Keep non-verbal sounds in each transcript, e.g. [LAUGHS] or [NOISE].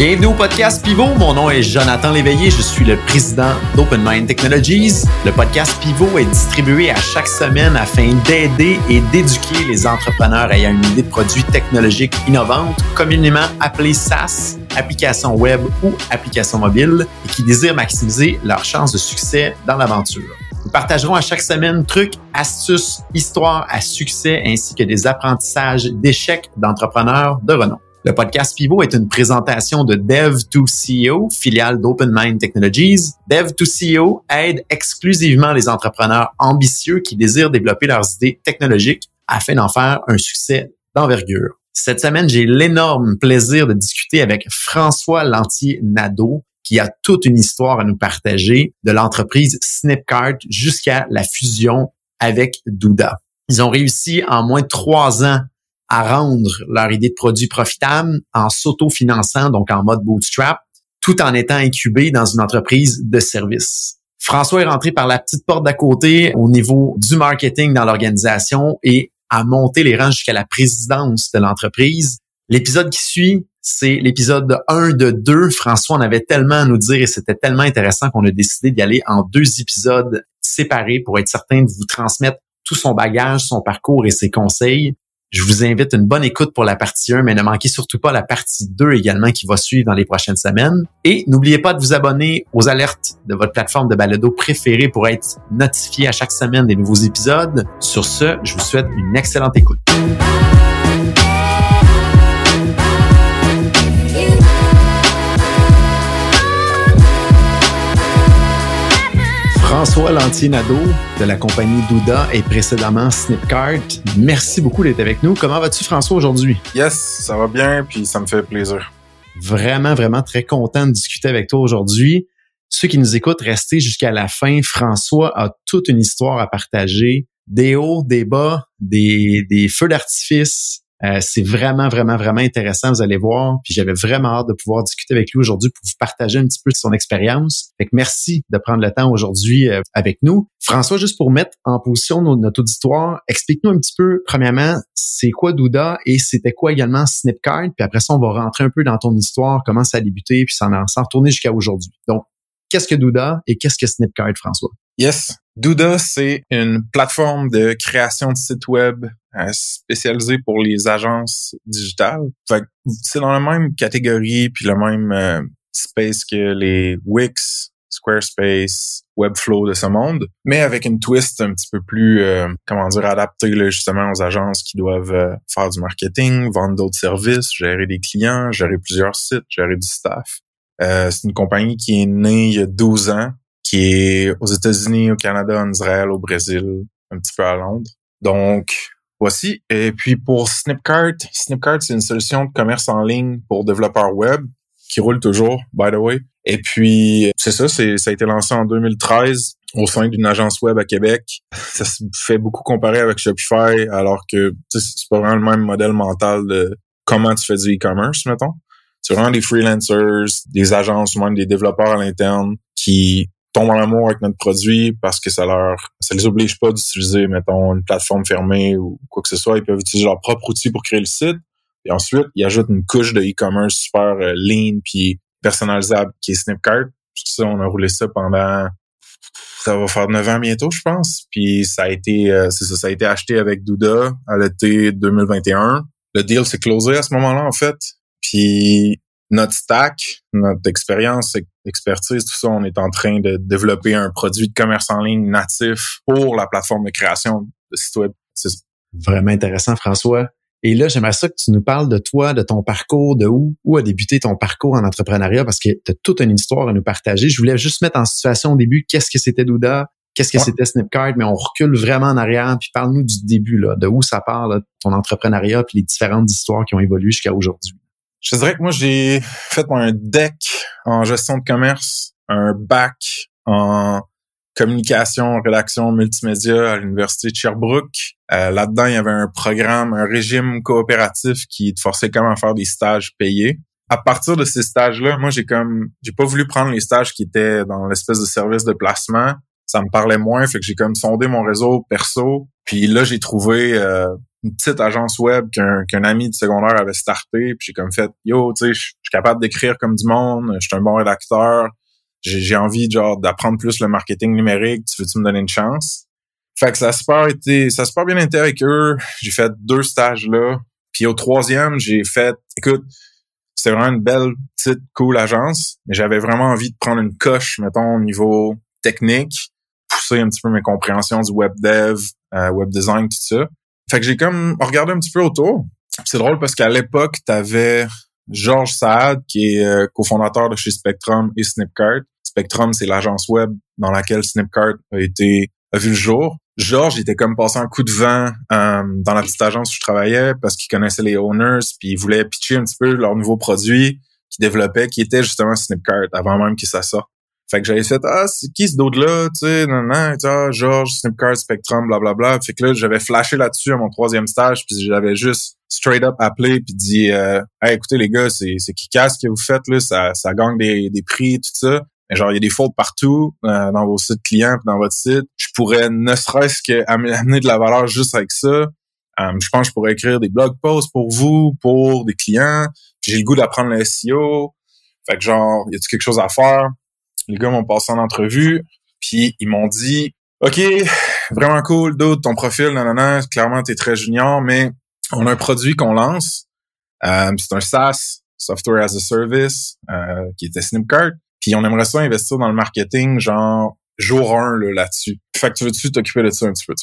Bienvenue au podcast Pivot. Mon nom est Jonathan Léveillé. Je suis le président d'Open Mind Technologies. Le podcast Pivot est distribué à chaque semaine afin d'aider et d'éduquer les entrepreneurs ayant une idée de produit technologique innovante, communément appelée SaaS, application web ou application mobile, et qui désirent maximiser leurs chances de succès dans l'aventure. Nous partagerons à chaque semaine trucs, astuces, histoires à succès ainsi que des apprentissages d'échecs d'entrepreneurs de renom. Le podcast Pivot est une présentation de Dev2CEO, filiale d'OpenMind Technologies. Dev2CEO aide exclusivement les entrepreneurs ambitieux qui désirent développer leurs idées technologiques afin d'en faire un succès d'envergure. Cette semaine, j'ai l'énorme plaisir de discuter avec François Lantier-Nadeau, qui a toute une histoire à nous partager de l'entreprise Snipcart jusqu'à la fusion avec Douda. Ils ont réussi en moins de trois ans à rendre leur idée de produit profitable en s'auto-finançant, donc en mode bootstrap, tout en étant incubé dans une entreprise de service. François est rentré par la petite porte d'à côté au niveau du marketing dans l'organisation et a monté les rangs jusqu'à la présidence de l'entreprise. L'épisode qui suit, c'est l'épisode 1 de 2. François en avait tellement à nous dire et c'était tellement intéressant qu'on a décidé d'y aller en deux épisodes séparés pour être certain de vous transmettre tout son bagage, son parcours et ses conseils. Je vous invite une bonne écoute pour la partie 1, mais ne manquez surtout pas la partie 2 également qui va suivre dans les prochaines semaines. Et n'oubliez pas de vous abonner aux alertes de votre plateforme de balado préférée pour être notifié à chaque semaine des nouveaux épisodes. Sur ce, je vous souhaite une excellente écoute. François Lantier-Nadeau de la compagnie Douda et précédemment Snipcart. Merci beaucoup d'être avec nous. Comment vas-tu, François, aujourd'hui? Yes, ça va bien, puis ça me fait plaisir. Vraiment, vraiment très content de discuter avec toi aujourd'hui. Ceux qui nous écoutent, restez jusqu'à la fin. François a toute une histoire à partager. Des hauts, des bas, des, des feux d'artifice, euh, c'est vraiment, vraiment, vraiment intéressant, vous allez voir. Puis j'avais vraiment hâte de pouvoir discuter avec lui aujourd'hui pour vous partager un petit peu son expérience. Fait que merci de prendre le temps aujourd'hui euh, avec nous. François, juste pour mettre en position notre auditoire, explique-nous un petit peu, premièrement, c'est quoi Douda et c'était quoi également Snipcard? Puis après ça, on va rentrer un peu dans ton histoire, comment ça a débuté, puis s'en retourner jusqu'à aujourd'hui. Donc, qu'est-ce que Douda et qu'est-ce que Snipcard, François? Yes. Douda, c'est une plateforme de création de sites web euh, spécialisée pour les agences digitales. c'est dans la même catégorie puis le même euh, space que les Wix, Squarespace, Webflow de ce monde, mais avec une twist un petit peu plus, euh, comment dire, adaptée justement aux agences qui doivent faire du marketing, vendre d'autres services, gérer des clients, gérer plusieurs sites, gérer du staff. c'est une compagnie qui est née il y a 12 ans qui est aux États-Unis, au Canada, en Israël, au Brésil, un petit peu à Londres. Donc, voici. Et puis pour Snipcart, Snipcart, c'est une solution de commerce en ligne pour développeurs web qui roule toujours, by the way. Et puis, c'est ça, c'est, ça a été lancé en 2013 au sein d'une agence web à Québec. Ça se fait beaucoup comparer avec Shopify, alors que c'est pas vraiment le même modèle mental de comment tu fais du e-commerce, mettons. C'est vraiment des freelancers, des agences même des développeurs à l'interne qui tombent en amour avec notre produit parce que ça leur ça les oblige pas d'utiliser mettons une plateforme fermée ou quoi que ce soit. Ils peuvent utiliser leur propre outil pour créer le site. Et ensuite ils ajoutent une couche de e-commerce super euh, lean puis personnalisable qui est Snipcart. Ça on a roulé ça pendant ça va faire 9 ans bientôt je pense. Puis ça a été euh, c'est ça ça a été acheté avec Douda à l'été 2021 le deal s'est closé à ce moment-là en fait. Puis notre stack, notre expérience, expertise, tout ça, on est en train de développer un produit de commerce en ligne natif pour la plateforme de création de site web. C'est vraiment intéressant, François. Et là, j'aimerais ça que tu nous parles de toi, de ton parcours, de où, où a débuté ton parcours en entrepreneuriat, parce que tu as toute une histoire à nous partager. Je voulais juste mettre en situation au début, qu'est-ce que c'était Douda, qu'est-ce que c'était Snipcart, mais on recule vraiment en arrière, puis parle-nous du début, là, de où ça part, ton entrepreneuriat, puis les différentes histoires qui ont évolué jusqu'à aujourd'hui. Je dirais que moi, j'ai fait un deck en gestion de commerce, un bac en communication, rédaction, multimédia à l'université de Sherbrooke. Euh, là-dedans, il y avait un programme, un régime coopératif qui te forçait à faire des stages payés. À partir de ces stages-là, moi, j'ai comme, j'ai pas voulu prendre les stages qui étaient dans l'espèce de service de placement. Ça me parlait moins, fait que j'ai comme sondé mon réseau perso. Puis là, j'ai trouvé euh, une petite agence web qu'un qu'un ami de secondaire avait starté. Puis j'ai comme fait, yo, tu sais, je suis capable d'écrire comme du monde, je suis un bon rédacteur, j'ai envie genre d'apprendre plus le marketing numérique, tu veux-tu me donner une chance? Fait que ça a super été, ça a super bien été avec eux. J'ai fait deux stages là. Puis au troisième, j'ai fait, écoute, c'était vraiment une belle, petite, cool agence, mais j'avais vraiment envie de prendre une coche, mettons, au niveau technique, un petit peu mes compréhensions du web dev, euh, web design, tout ça. Fait que j'ai comme regardé un petit peu autour. C'est drôle parce qu'à l'époque, t'avais Georges Saad, qui est euh, cofondateur de chez Spectrum et Snipcart. Spectrum, c'est l'agence web dans laquelle Snipcart a été a vu le jour. Georges était comme passé un coup de vent euh, dans la petite agence où je travaillais parce qu'il connaissait les owners puis il voulait pitcher un petit peu leur nouveau produit qu'ils développaient qui était justement Snipcart avant même qu'il ça sorte. Fait que j'avais fait ah c'est qui ce d'autre là tu sais non non ah, Georges Snipcart Spectrum blablabla bla, bla. fait que là j'avais flashé là-dessus à mon troisième stage puis j'avais juste straight up appelé puis dit euh, écoutez les gars c'est c'est qui casse que vous faites là ça ça gagne des des prix tout ça. Mais genre il y a des fautes partout euh, dans vos sites clients dans votre site. Je pourrais ne serait-ce que amener de la valeur juste avec ça. Euh, je pense que je pourrais écrire des blog posts pour vous pour des clients. J'ai le goût d'apprendre le SEO fait que genre y a-tu quelque chose à faire? Les gars m'ont passé en entrevue, puis ils m'ont dit OK, vraiment cool, d'autres ton profil, non, clairement, t'es très junior, mais on a un produit qu'on lance. Euh, c'est un SaaS, Software as a Service, euh, qui était Snipcart. Puis on aimerait ça investir dans le marketing, genre jour 1 là-dessus. fait que tu veux-tu t'occuper de ça un petit peu?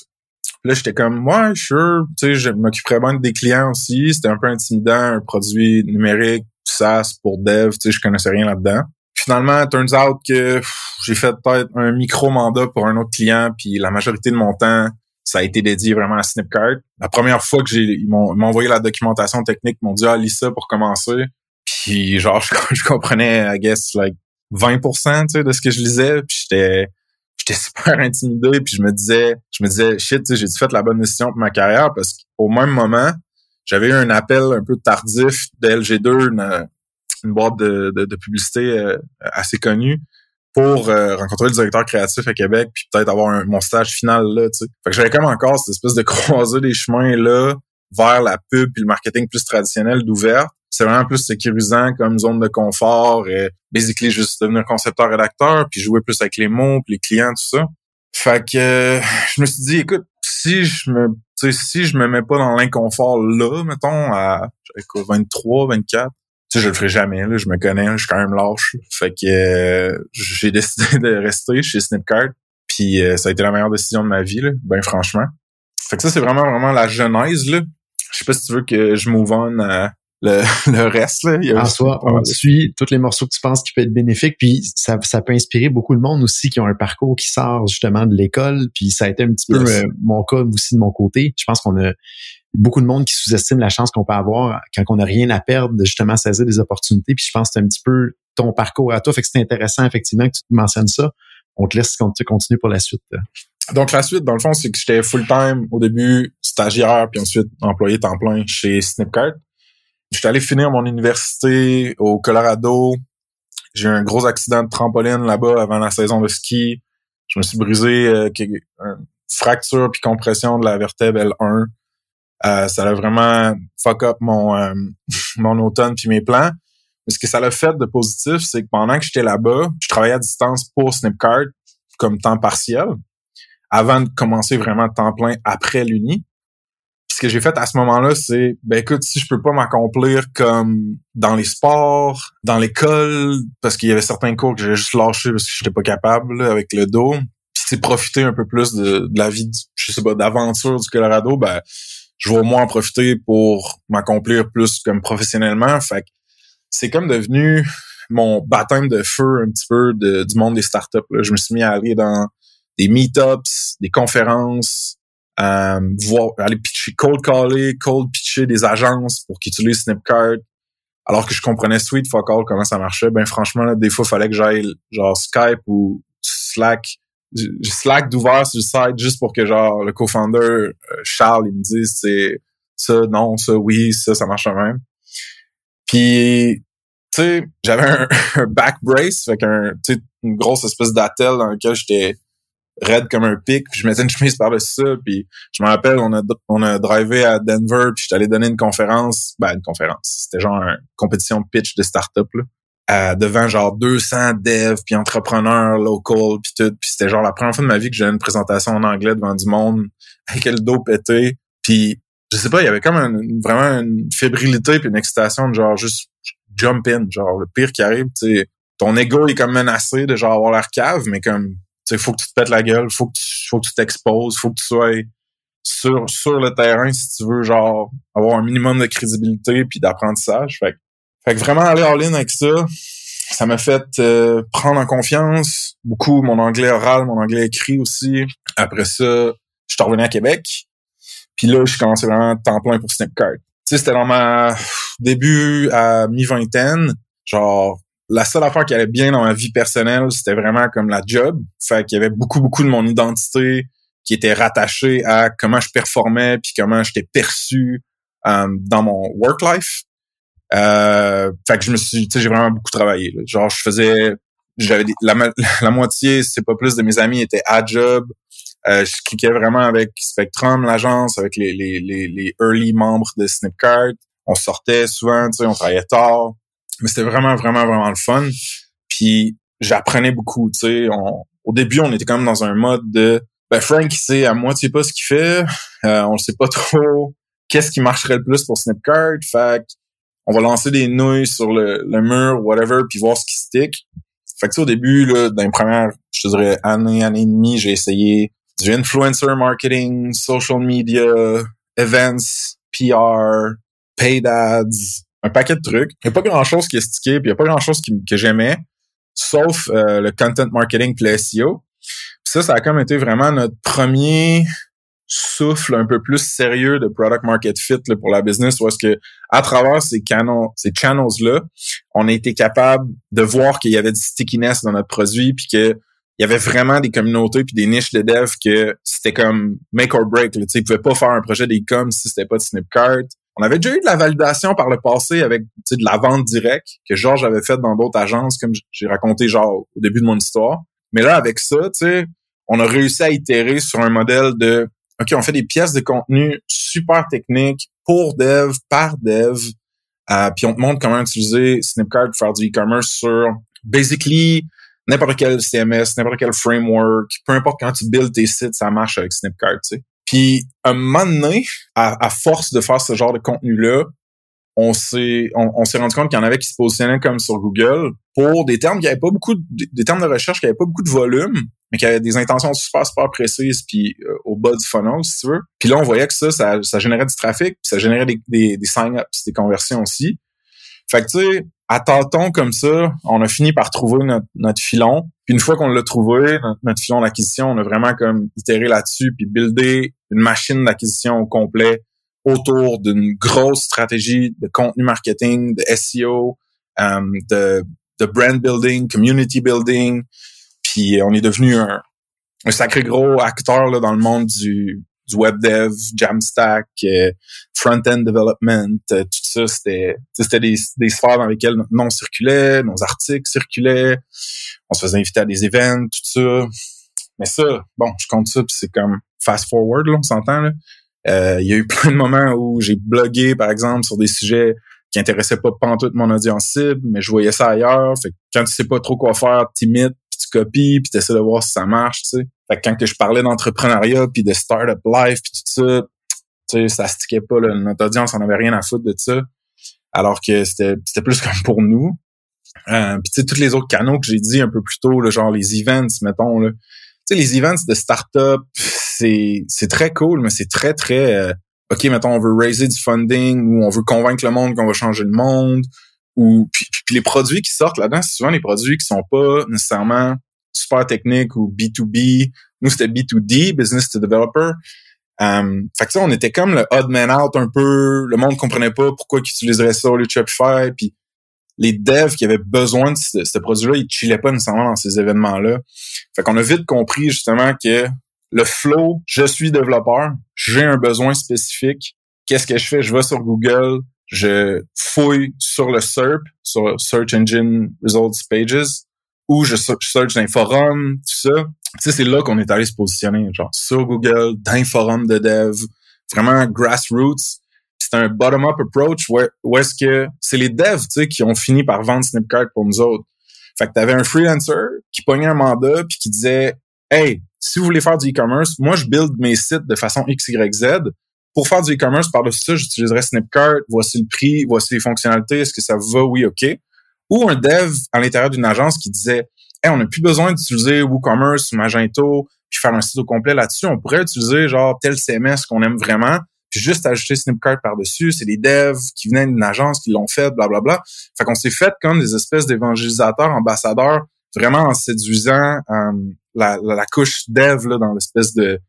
là, j'étais comme, ouais, sure, tu sais, je m'occuperais bien des clients aussi. C'était un peu intimidant, un produit numérique, SaaS pour dev, tu sais, je connaissais rien là-dedans finalement, turns out que j'ai fait peut-être un micro-mandat pour un autre client, puis la majorité de mon temps, ça a été dédié vraiment à Snipcart. La première fois que j'ai ils m'ont envoyé la documentation technique, ils m'ont dit ah lis ça pour commencer. Puis genre [LAUGHS] je, comprenais I guess like 20% de ce que je lisais, puis j'étais j'étais [LAUGHS] super intimidé, puis je me disais je me disais shit, j'ai fait la bonne décision pour ma carrière parce qu'au même moment, j'avais eu un appel un peu tardif de LG2, une boîte de, de, publicité euh, assez connue pour euh, rencontrer le directeur créatif à Québec puis peut-être avoir mon stage final là, tu sais. Fait que j'avais comme encore cette espèce de croiser des chemins là vers la pub puis le marketing plus traditionnel d'ouvert. C'est vraiment plus sécurisant comme zone de confort et basically juste devenir concepteur rédacteur puis jouer plus avec les mots puis les clients tout ça. Fait que euh, je me suis dit écoute, si je me si je me mets pas dans l'inconfort là, mettons à 23, 24, tu sais, je le ferai jamais. Là, je me connais, je suis quand même lâche. Fait que euh, j'ai [LAUGHS] décidé de rester chez Snipcart. Puis euh, ça a été la meilleure décision de ma vie, là, ben franchement. Fait que ça, c'est vraiment, vraiment la genèse. Là. Je sais pas si tu veux que je move on à le, [LAUGHS] le reste. Là. en soi, on suit tous les morceaux que tu penses qui peuvent être bénéfiques. Puis ça, ça peut inspirer beaucoup de monde aussi qui ont un parcours qui sort justement de l'école. Puis ça a été un petit peu euh, mon cas aussi de mon côté. Je pense qu'on a beaucoup de monde qui sous-estime la chance qu'on peut avoir quand on n'a rien à perdre de justement saisir des opportunités. Puis je pense que c'est un petit peu ton parcours à toi. Fait que c'est intéressant effectivement que tu mentionnes ça. On te laisse continuer pour la suite. Donc la suite, dans le fond, c'est que j'étais full-time au début, stagiaire, puis ensuite employé temps plein chez Snipcart. J'étais allé finir mon université au Colorado. J'ai eu un gros accident de trampoline là-bas avant la saison de ski. Je me suis brisé euh, une fracture puis compression de la vertèbre L1. Euh, ça a vraiment fuck up mon euh, [LAUGHS] mon automne puis mes plans. Mais ce que ça l'a fait de positif, c'est que pendant que j'étais là-bas, je travaillais à distance pour Snipcart comme temps partiel avant de commencer vraiment temps plein après l'uni. Ce que j'ai fait à ce moment-là, c'est ben écoute, si je peux pas m'accomplir comme dans les sports, dans l'école, parce qu'il y avait certains cours que j'ai juste lâché parce que j'étais pas capable avec le dos, puis c'est profiter un peu plus de, de la vie, je sais pas, d'aventure du Colorado, ben je vais au moins en profiter pour m'accomplir plus comme professionnellement. Fait que c'est comme devenu mon baptême de feu un petit peu du monde des startups. Je me suis mis à aller dans des meetups, des conférences, euh, voir, aller pitcher, cold caller, cold pitcher des agences pour qu'ils utilisent Snipcart. Alors que je comprenais Sweet Fuck All comment ça marchait, ben franchement, des fois, il fallait que j'aille genre Skype ou Slack Slack d'ouvert sur le site juste pour que genre le co-founder euh, Charles il me dise c'est ça non ça oui ça ça marche même. Puis tu sais j'avais [LAUGHS] un, back brace fait qu'un tu sais une grosse espèce d'attel dans lequel j'étais raide comme un pic, puis je mettais une chemise par-dessus puis je me rappelle, on a, on a drivé à Denver, puis j'étais allé donner une conférence, ben une conférence, c'était genre une compétition pitch de start-up, là, à, devant genre 200 devs, puis entrepreneurs local, puis tout, puis c'était genre la première fois de ma vie que j'ai une présentation en anglais devant du monde, avec le dos pété, puis je sais pas, il y avait comme vraiment une fébrilité puis une excitation de genre juste jump in, genre le pire qui arrive, tu ton ego est comme menacé de genre avoir l'air cave, mais comme tu sais, faut que tu te pètes la gueule, faut que tu, faut que tu t'exposes, faut que tu sois sur sur le terrain si tu veux genre avoir un minimum de crédibilité puis d'apprentissage. Fait, fait que vraiment aller ligne avec ça, ça m'a fait euh, prendre en confiance beaucoup mon anglais oral, mon anglais écrit aussi. Après ça, je suis revenu à Québec. Puis là, je commençais vraiment temps plein pour Snipcart. Tu sais, c'était dans ma début à mi-vingtaine. Genre, la seule affaire qui allait bien dans ma vie personnelle, c'était vraiment comme la job. Fait qu'il y avait beaucoup, beaucoup de mon identité qui était rattachée à comment je performais puis comment j'étais perçu euh, dans mon work life. Euh, fait que je me suis, tu sais, j'ai vraiment beaucoup travaillé. Genre, je faisais, j'avais la, [LAUGHS] la moitié, c'est pas plus de mes amis étaient à job. Euh, je cliquais vraiment avec Spectrum, l'agence, avec les, les, les, les, early membres de Snipcart. On sortait souvent, tu sais, on travaillait tard. Mais c'était vraiment, vraiment, vraiment le fun. Puis j'apprenais beaucoup, tu sais. Au début, on était quand même dans un mode de ben Frank, il sait à moitié pas ce qu'il fait. Euh, on sait pas [LAUGHS] trop qu'est-ce qui marcherait le plus pour Snipcart. Fait on va lancer des nouilles sur le, le mur, whatever, puis voir ce qui stick. Fait que ça, au début, là, dans les premières, je te dirais, année, année et demie, j'ai essayé du influencer marketing, social media, events, PR, paid ads, un paquet de trucs. Il n'y a pas grand-chose qui est stické, puis il n'y a pas grand-chose que j'aimais, sauf euh, le content marketing le SEO. ça, ça a comme été vraiment notre premier souffle un peu plus sérieux de product market fit pour la business où est-ce que à travers ces canons ces channels là on a été capable de voir qu'il y avait du stickiness dans notre produit puis que il y avait vraiment des communautés puis des niches de dev que c'était comme make or break. Tu sais, ils pouvaient pas faire un projet d'e-com si c'était pas de Snipcart. On avait déjà eu de la validation par le passé avec de la vente directe que Georges avait fait dans d'autres agences, comme j'ai raconté genre au début de mon histoire. Mais là, avec ça, tu sais, on a réussi à itérer sur un modèle de OK, on fait des pièces de contenu super techniques pour dev, par dev, euh, puis on te montre comment utiliser Snipcart pour faire du e-commerce sur basically n'importe quel CMS, n'importe quel framework, peu importe quand tu builds tes sites, ça marche avec Snipcart, tu sais. Puis, un moment donné, à, force de faire ce genre de contenu-là, on s'est on, s'est rendu compte qu'il y en avait qui se positionnaient comme sur Google pour des termes qui avaient pas beaucoup de, des termes de recherche qui avaient pas beaucoup de volume mais qui avaient des intentions super super précises puis euh, au bas du funnel si tu veux puis là on voyait que ça ça, générait du trafic puis ça générait des, des, des sign-ups des conversions aussi fait que tu sais à tâtons comme ça, on a fini par trouver notre, filon. Puis une fois qu'on l'a trouvé, notre, filon d'acquisition, on a vraiment comme itéré là-dessus puis buildé une machine d'acquisition au complet autour d'une grosse stratégie de contenu marketing, de SEO, euh, de, de brand building, community building. Puis on est devenu un, sacré gros acteur là, dans le monde du, web dev, Jamstack, euh, front-end development, euh, tout ça, c'était des, des sphères dans lesquelles notre nom circulait, nos articles circulaient, on se faisait inviter à des événements, tout ça. Mais ça, bon, je compte ça, puis c'est comme fast forward, là, on s'entend. Euh, il y a eu [LAUGHS] plein de moments où j'ai blogué, par exemple, sur des sujets qui intéressaient pas toute mon audience cible, mais je voyais ça ailleurs. Fait que quand tu sais pas trop quoi faire, t'imites, puis tu copies, puis tu essaies de voir si ça marche, tu sais. Fait que quand que je parlais d'entrepreneuriat puis de startup life puis tout ça, tu sais, ça stickait pas. Là. Notre audience en avait rien à foutre de ça. Alors que c'était, c'était plus [LAUGHS] comme pour nous. Euh, puis tu sais, tous les autres canaux que j'ai dit un peu plus tôt, là, genre les events, mettons, là. Tu sais, les events de startup, c'est, c'est très cool, mais c'est très, très euh, OK, mettons, on veut raiser du funding ou on veut convaincre le monde qu'on va changer le monde. Ou puis, les produits qui sortent là-dedans, c'est souvent les produits qui sont pas nécessairement super technique ou B2B. Nous, c'était B2D, business to developer. Um, fait que ça, on était comme le odd man out un peu. Le monde comprenait pas pourquoi ils utiliserait ça au lieu de Shopify. Puis les devs qui avaient besoin de ce, produit-là, ils chillaient pas nécessairement dans ces événements-là. Fait qu'on a vite compris justement que le flow, je suis développeur, j'ai un besoin spécifique. Qu'est-ce que je fais? Je vais sur Google, je fouille sur le SERP, sur Search Engine Results Pages, ou je search dans les forums, tout ça. sais, c'est là qu'on est allé se positionner, genre sur Google, dans les forums de dev, vraiment grassroots. C'est un bottom-up approach où, est-ce que c'est les devs, tu qui ont fini par vendre Snipcart pour nous autres. Fait que t'avais un freelancer qui pognait un mandat puis qui disait, hey, si vous voulez faire du e-commerce, moi je build mes sites de façon X, Y, Z. Pour faire du e-commerce, par-dessus ça, j'utiliserai Snipcart, voici le prix, voici les fonctionnalités, est-ce que ça va? Oui, OK. Ou un dev à l'intérieur d'une agence qui disait, hey, on n'a plus besoin d'utiliser WooCommerce ou Magento puis faire un site au complet là-dessus. On pourrait utiliser genre tel CMS qu'on aime vraiment, puis juste ajouter Snipcart par-dessus. C'est des devs qui venaient d'une agence qui l'ont fait, blablabla. Bla, bla. Fait qu'on s'est fait comme des espèces d'évangélisateurs, ambassadeurs, vraiment en séduisant euh, la, la, couche dev là, dans l'espèce de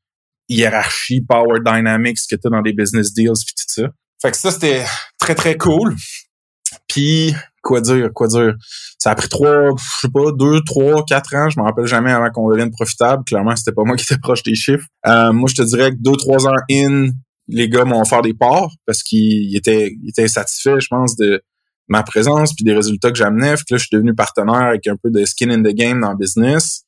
hiérarchie, power dynamics que tu dans des business deals puis tout ça. Fait que ça, c'était très, très cool. Puis, quoi dire, quoi dire? Ça a pris trois, je sais pas, deux, trois, quatre ans, je me rappelle jamais avant qu'on devienne profitable. Clairement, c'était pas moi qui étais proche des chiffres. Euh, moi, je te dirais que deux, trois ans in, les gars m'ont offert des parts parce qu'ils étaient, ils étaient satisfaits, je pense, de ma présence puis des résultats que j'amenais. Fait là, je suis devenu partenaire avec un peu de skin in the game dans le business.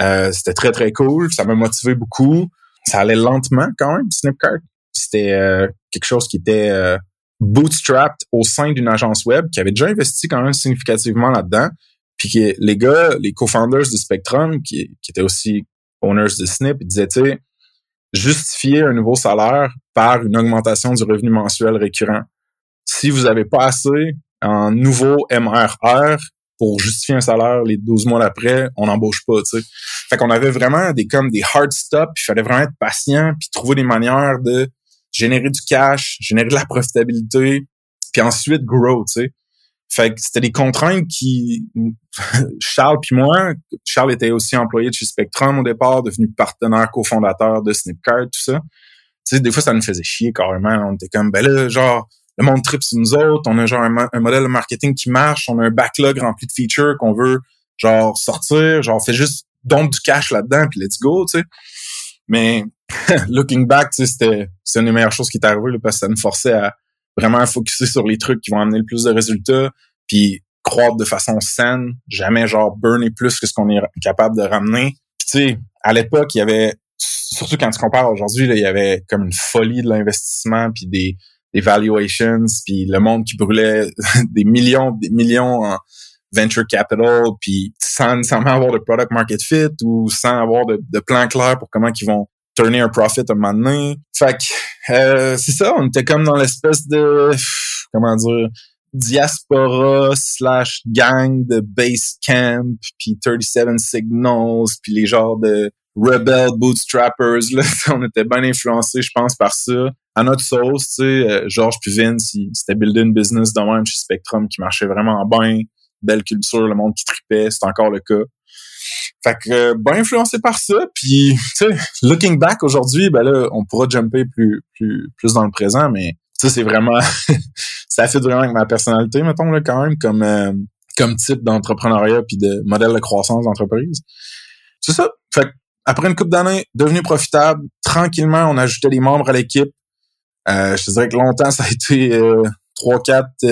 Euh, c'était très, très cool. Ça m'a motivé beaucoup. Ça allait lentement quand même, Snipcart. C'était euh, quelque chose qui était euh, bootstrapped au sein d'une agence web qui avait déjà investi quand même significativement là-dedans. Puis que les gars, les co-founders de Spectrum, qui, qui étaient aussi owners de Snip, ils disaient, tu sais, justifier un nouveau salaire par une augmentation du revenu mensuel récurrent. Si vous n'avez pas assez en nouveau MRR pour justifier un salaire les 12 mois d'après, on n'embauche pas, tu sais. Fait qu'on avait vraiment des comme des hard stops, il fallait vraiment être patient puis trouver des manières de générer du cash, générer de la profitabilité, puis ensuite grow, tu sais. Fait que c'était des contraintes qui [LAUGHS] Charles puis moi, Charles était aussi employé de chez Spectrum au départ, devenu partenaire cofondateur de Snipcart, tout ça. Tu sais, des fois ça nous faisait chier carrément. On était comme ben là, genre le monde trip sur nous autres, on a genre un, modèle de marketing qui marche, on a un backlog rempli de features qu'on veut genre sortir, genre fait juste donc du cash là-dedans puis let's go, tu sais. Mais [LAUGHS] looking back, tu sais, c'était c'est une des meilleures choses qui est arrivée parce que ça nous forçait à vraiment focuser sur les trucs qui vont amener le plus de résultats, puis croître de façon saine, jamais genre burner plus que ce qu'on est capable de ramener. Puis tu sais, à l'époque, il y avait surtout quand tu compares aujourd'hui, il y avait comme une folie de l'investissement puis des, des valuations, puis le monde qui brûlait [LAUGHS] des millions, des millions en venture capital, puis sans nécessairement avoir de product market fit ou sans avoir de, de plan clair pour comment ils vont turner un profit un moment donné. Fait que euh, c'est ça, on était comme dans l'espèce de comment dire diaspora slash gang de base camp puis 37 signals puis les genres de rebel bootstrappers là [LAUGHS] on était bien influencés je pense par ça à notre sauce tu sais euh, Georges puis Vince ils s'étaient buildé une business de même chez Spectrum qui marchait vraiment bien belle culture le monde qui tripait c'est encore le cas fait que bien influencé par ça. Puis, [LAUGHS] tu sais, looking back aujourd'hui, ben là, on pourra jumper plus plus plus dans le présent, mais ça c'est vraiment [LAUGHS] ça fait vraiment avec ma personnalité, mettons là quand même comme euh, comme type d'entrepreneuriat puis de modèle de croissance d'entreprise. C'est ça. Fait que, après une couple d'années, devenu profitable, tranquillement, on ajoutait des membres à l'équipe. Euh, je te dirais que longtemps, [LAUGHS] ça a été euh, trois, quatre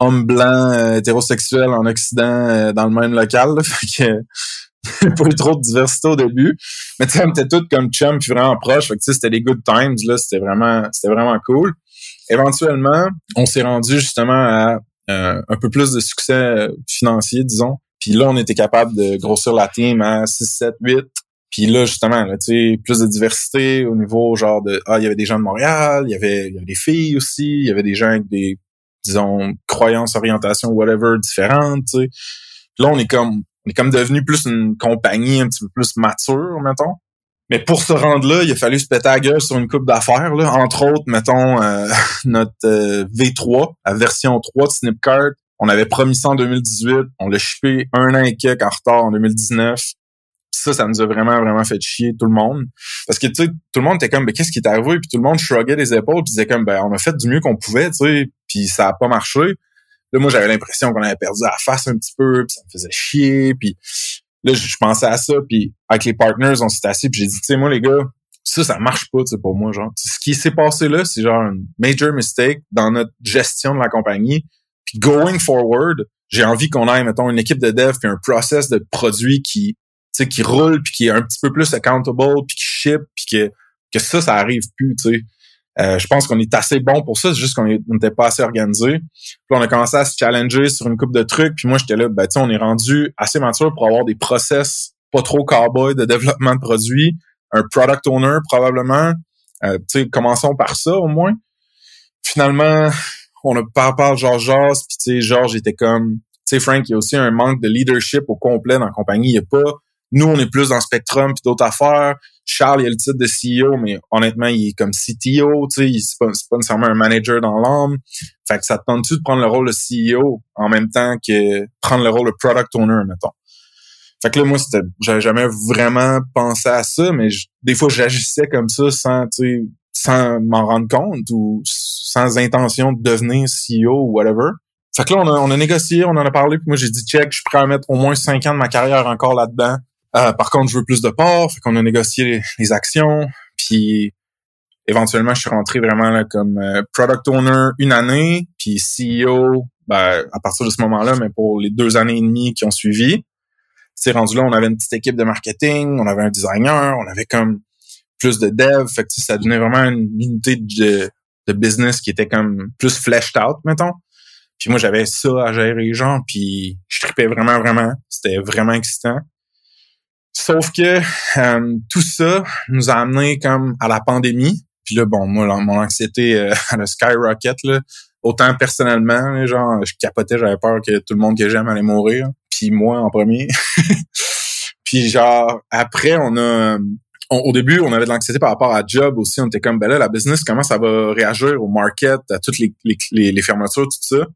homme blanc euh, hétérosexuel en Occident euh, dans le même local. Là, [LAUGHS] fait que pas eu trop de diversité au début. Mais tu sais, on était tous comme chum puis vraiment proches. Fait que c'était des good times. là C'était vraiment, c'était vraiment cool. Éventuellement, on s'est rendu justement à euh, un peu plus de succès financier, disons. Puis là, on était capable de grossir la team à 6, 7, 8. Puis là, justement, sais, plus de diversité au niveau genre de Ah, il y avait des gens de Montréal, il y avait, des filles aussi, il y avait des gens avec des disons, croyances, orientations, whatever, différentes, là, on est comme, on est comme devenu plus une compagnie un petit peu plus mature, mettons. Mais pour se rendre là, il a fallu se péter la gueule sur une coupe d'affaires, là. Entre autres, mettons, euh, [LAUGHS] notre euh, V3, la version 3 de Snipcart. On avait promis ça en 2018. On l'a shippé un an et quelques en retard en 2019 ça, ça nous a vraiment, vraiment fait chier tout le monde. Parce que, tu sais, tout le monde était comme, ben, qu'est-ce qui est arrivé? Puis tout le monde shruguait les épaules, puis disait comme, ben, on a fait du mieux qu'on pouvait, tu sais, puis ça a pas marché. Là, moi, j'avais l'impression qu'on avait perdu la face un petit peu, puis ça me faisait chier, puis là, je, pensais à ça, puis avec les partners, on s'est assis, puis j'ai dit, tu sais, moi, les gars, ça, ça marche pas, tu sais, pour moi, genre. Ce qui s'est passé là, c'est genre un major mistake dans notre gestion de la compagnie. Puis going forward, j'ai envie qu'on ait, mettons, une équipe de dev puis un process de produit qui sais, qui roule, puis qui est un petit peu plus accountable, puis qui ship, puis que, que ça, ça arrive plus, tu sais. Euh, je pense qu'on est assez bon pour ça, c'est juste qu'on n'était pas assez organisé. Puis on a commencé à se challenger sur une coupe de trucs, puis moi j'étais là, ben tu on est rendu assez mature pour avoir des process pas trop cowboy de développement de produits, un product owner probablement. Euh, tu sais, commençons par ça au moins. Finalement, on a par par Georges puis tu sais, Georges était comme, tu sais, Frank, il y a aussi un manque de leadership au complet dans la compagnie. Il y a pas, nous, on est plus dans Spectrum puis d'autres affaires. Charles, il a le titre de CEO, mais honnêtement, il est comme CTO, tu sais, c'est pas, nécessairement un manager dans l'âme. Fait que ça te tente-tu de prendre le rôle de CEO en même temps que prendre le rôle de product owner, mettons? Fait que là, moi, c'était, j'avais jamais vraiment pensé à ça, mais des fois, j'agissais comme ça sans, sans m'en rendre compte ou sans intention de devenir CEO ou whatever. Fait que là, on a, on a négocié, on en a parlé, puis moi, j'ai dit, check, je suis prêt à mettre au moins cinq ans de ma carrière encore là-dedans. Euh, par contre, je veux plus de parts, fait qu'on a négocié les, actions, puis éventuellement, je suis rentré vraiment là, comme euh, product owner une année, puis CEO ben, à partir de ce moment-là, mais pour les deux années et demie qui ont suivi. C'est rendu là, on avait une petite équipe de marketing, on avait un designer, on avait comme plus de dev, fait que ça devenait vraiment une unité de, de business qui était comme plus fleshed out, mettons. Puis moi, j'avais ça à gérer les gens, puis je tripais vraiment, vraiment. C'était vraiment excitant. Sauf que euh, tout ça nous a amené comme à la pandémie. Puis là, bon, moi, mon anxiété euh, [LAUGHS] la skyrocket, là, autant personnellement, genre, je capotais, j'avais peur que tout le monde que j'aime allait mourir. Puis moi en premier. [LAUGHS] puis genre, après, on a... au début, on avait de l'anxiété par rapport à job aussi. On était comme, ben là, la business, comment ça va réagir au market, à toutes les fermetures, tout ça.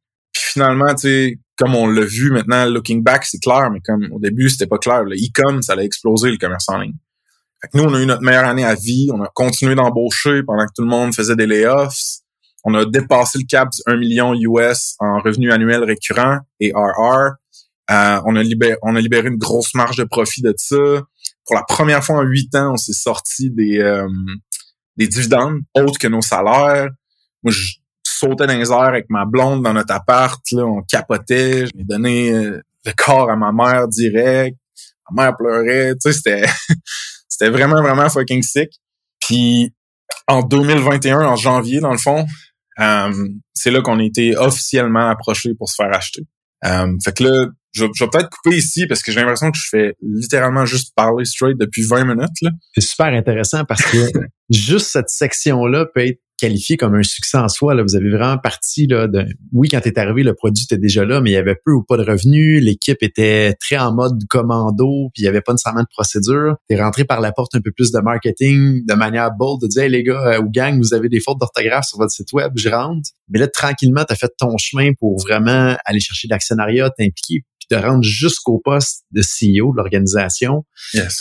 Finalement, tu sais, comme on l'a vu maintenant, looking back, c'est clair, mais comme au début, c'était pas clair. Le e-com, ça allait exploser le commerce en ligne. Fait que nous, on a eu notre meilleure année à vie. On a continué d'embaucher pendant que tout le monde faisait des layoffs. On a dépassé le cap du 1 million US en revenus annuels récurrents et RR. Euh, on, a libéré, on a libéré une grosse marge de profit de ça. Pour la première fois en huit ans, on s'est sorti des, euh, des dividendes autres que nos salaires. Moi, je, sautais dans les airs avec ma blonde dans notre appart, là, on capotait, je m'ai donné euh, le corps à ma mère direct, ma mère pleurait, tu sais, c'était [LAUGHS] c'était vraiment, vraiment fucking sick. Puis en 2021, en janvier, dans le fond, euh, c'est là qu'on a été officiellement approché pour se faire acheter. Euh, fait que là, je, je vais peut-être couper ici parce que j'ai l'impression que je fais littéralement juste parler straight depuis 20 minutes. C'est super intéressant parce que [LAUGHS] juste cette section-là peut être qualifié comme un succès en soi. Là. Vous avez vraiment parti là, de oui, quand tu arrivé, le produit était déjà là, mais il y avait peu ou pas de revenus. L'équipe était très en mode commando, puis il y avait pas nécessairement de procédure. Tu es rentré par la porte un peu plus de marketing, de manière bold, de dire hey, les gars euh, ou gang, vous avez des fautes d'orthographe sur votre site web, je rentre. Mais là, tranquillement, tu as fait ton chemin pour vraiment aller chercher l'actionnariat, t'impliquer de rendre jusqu'au poste de CEO de l'organisation.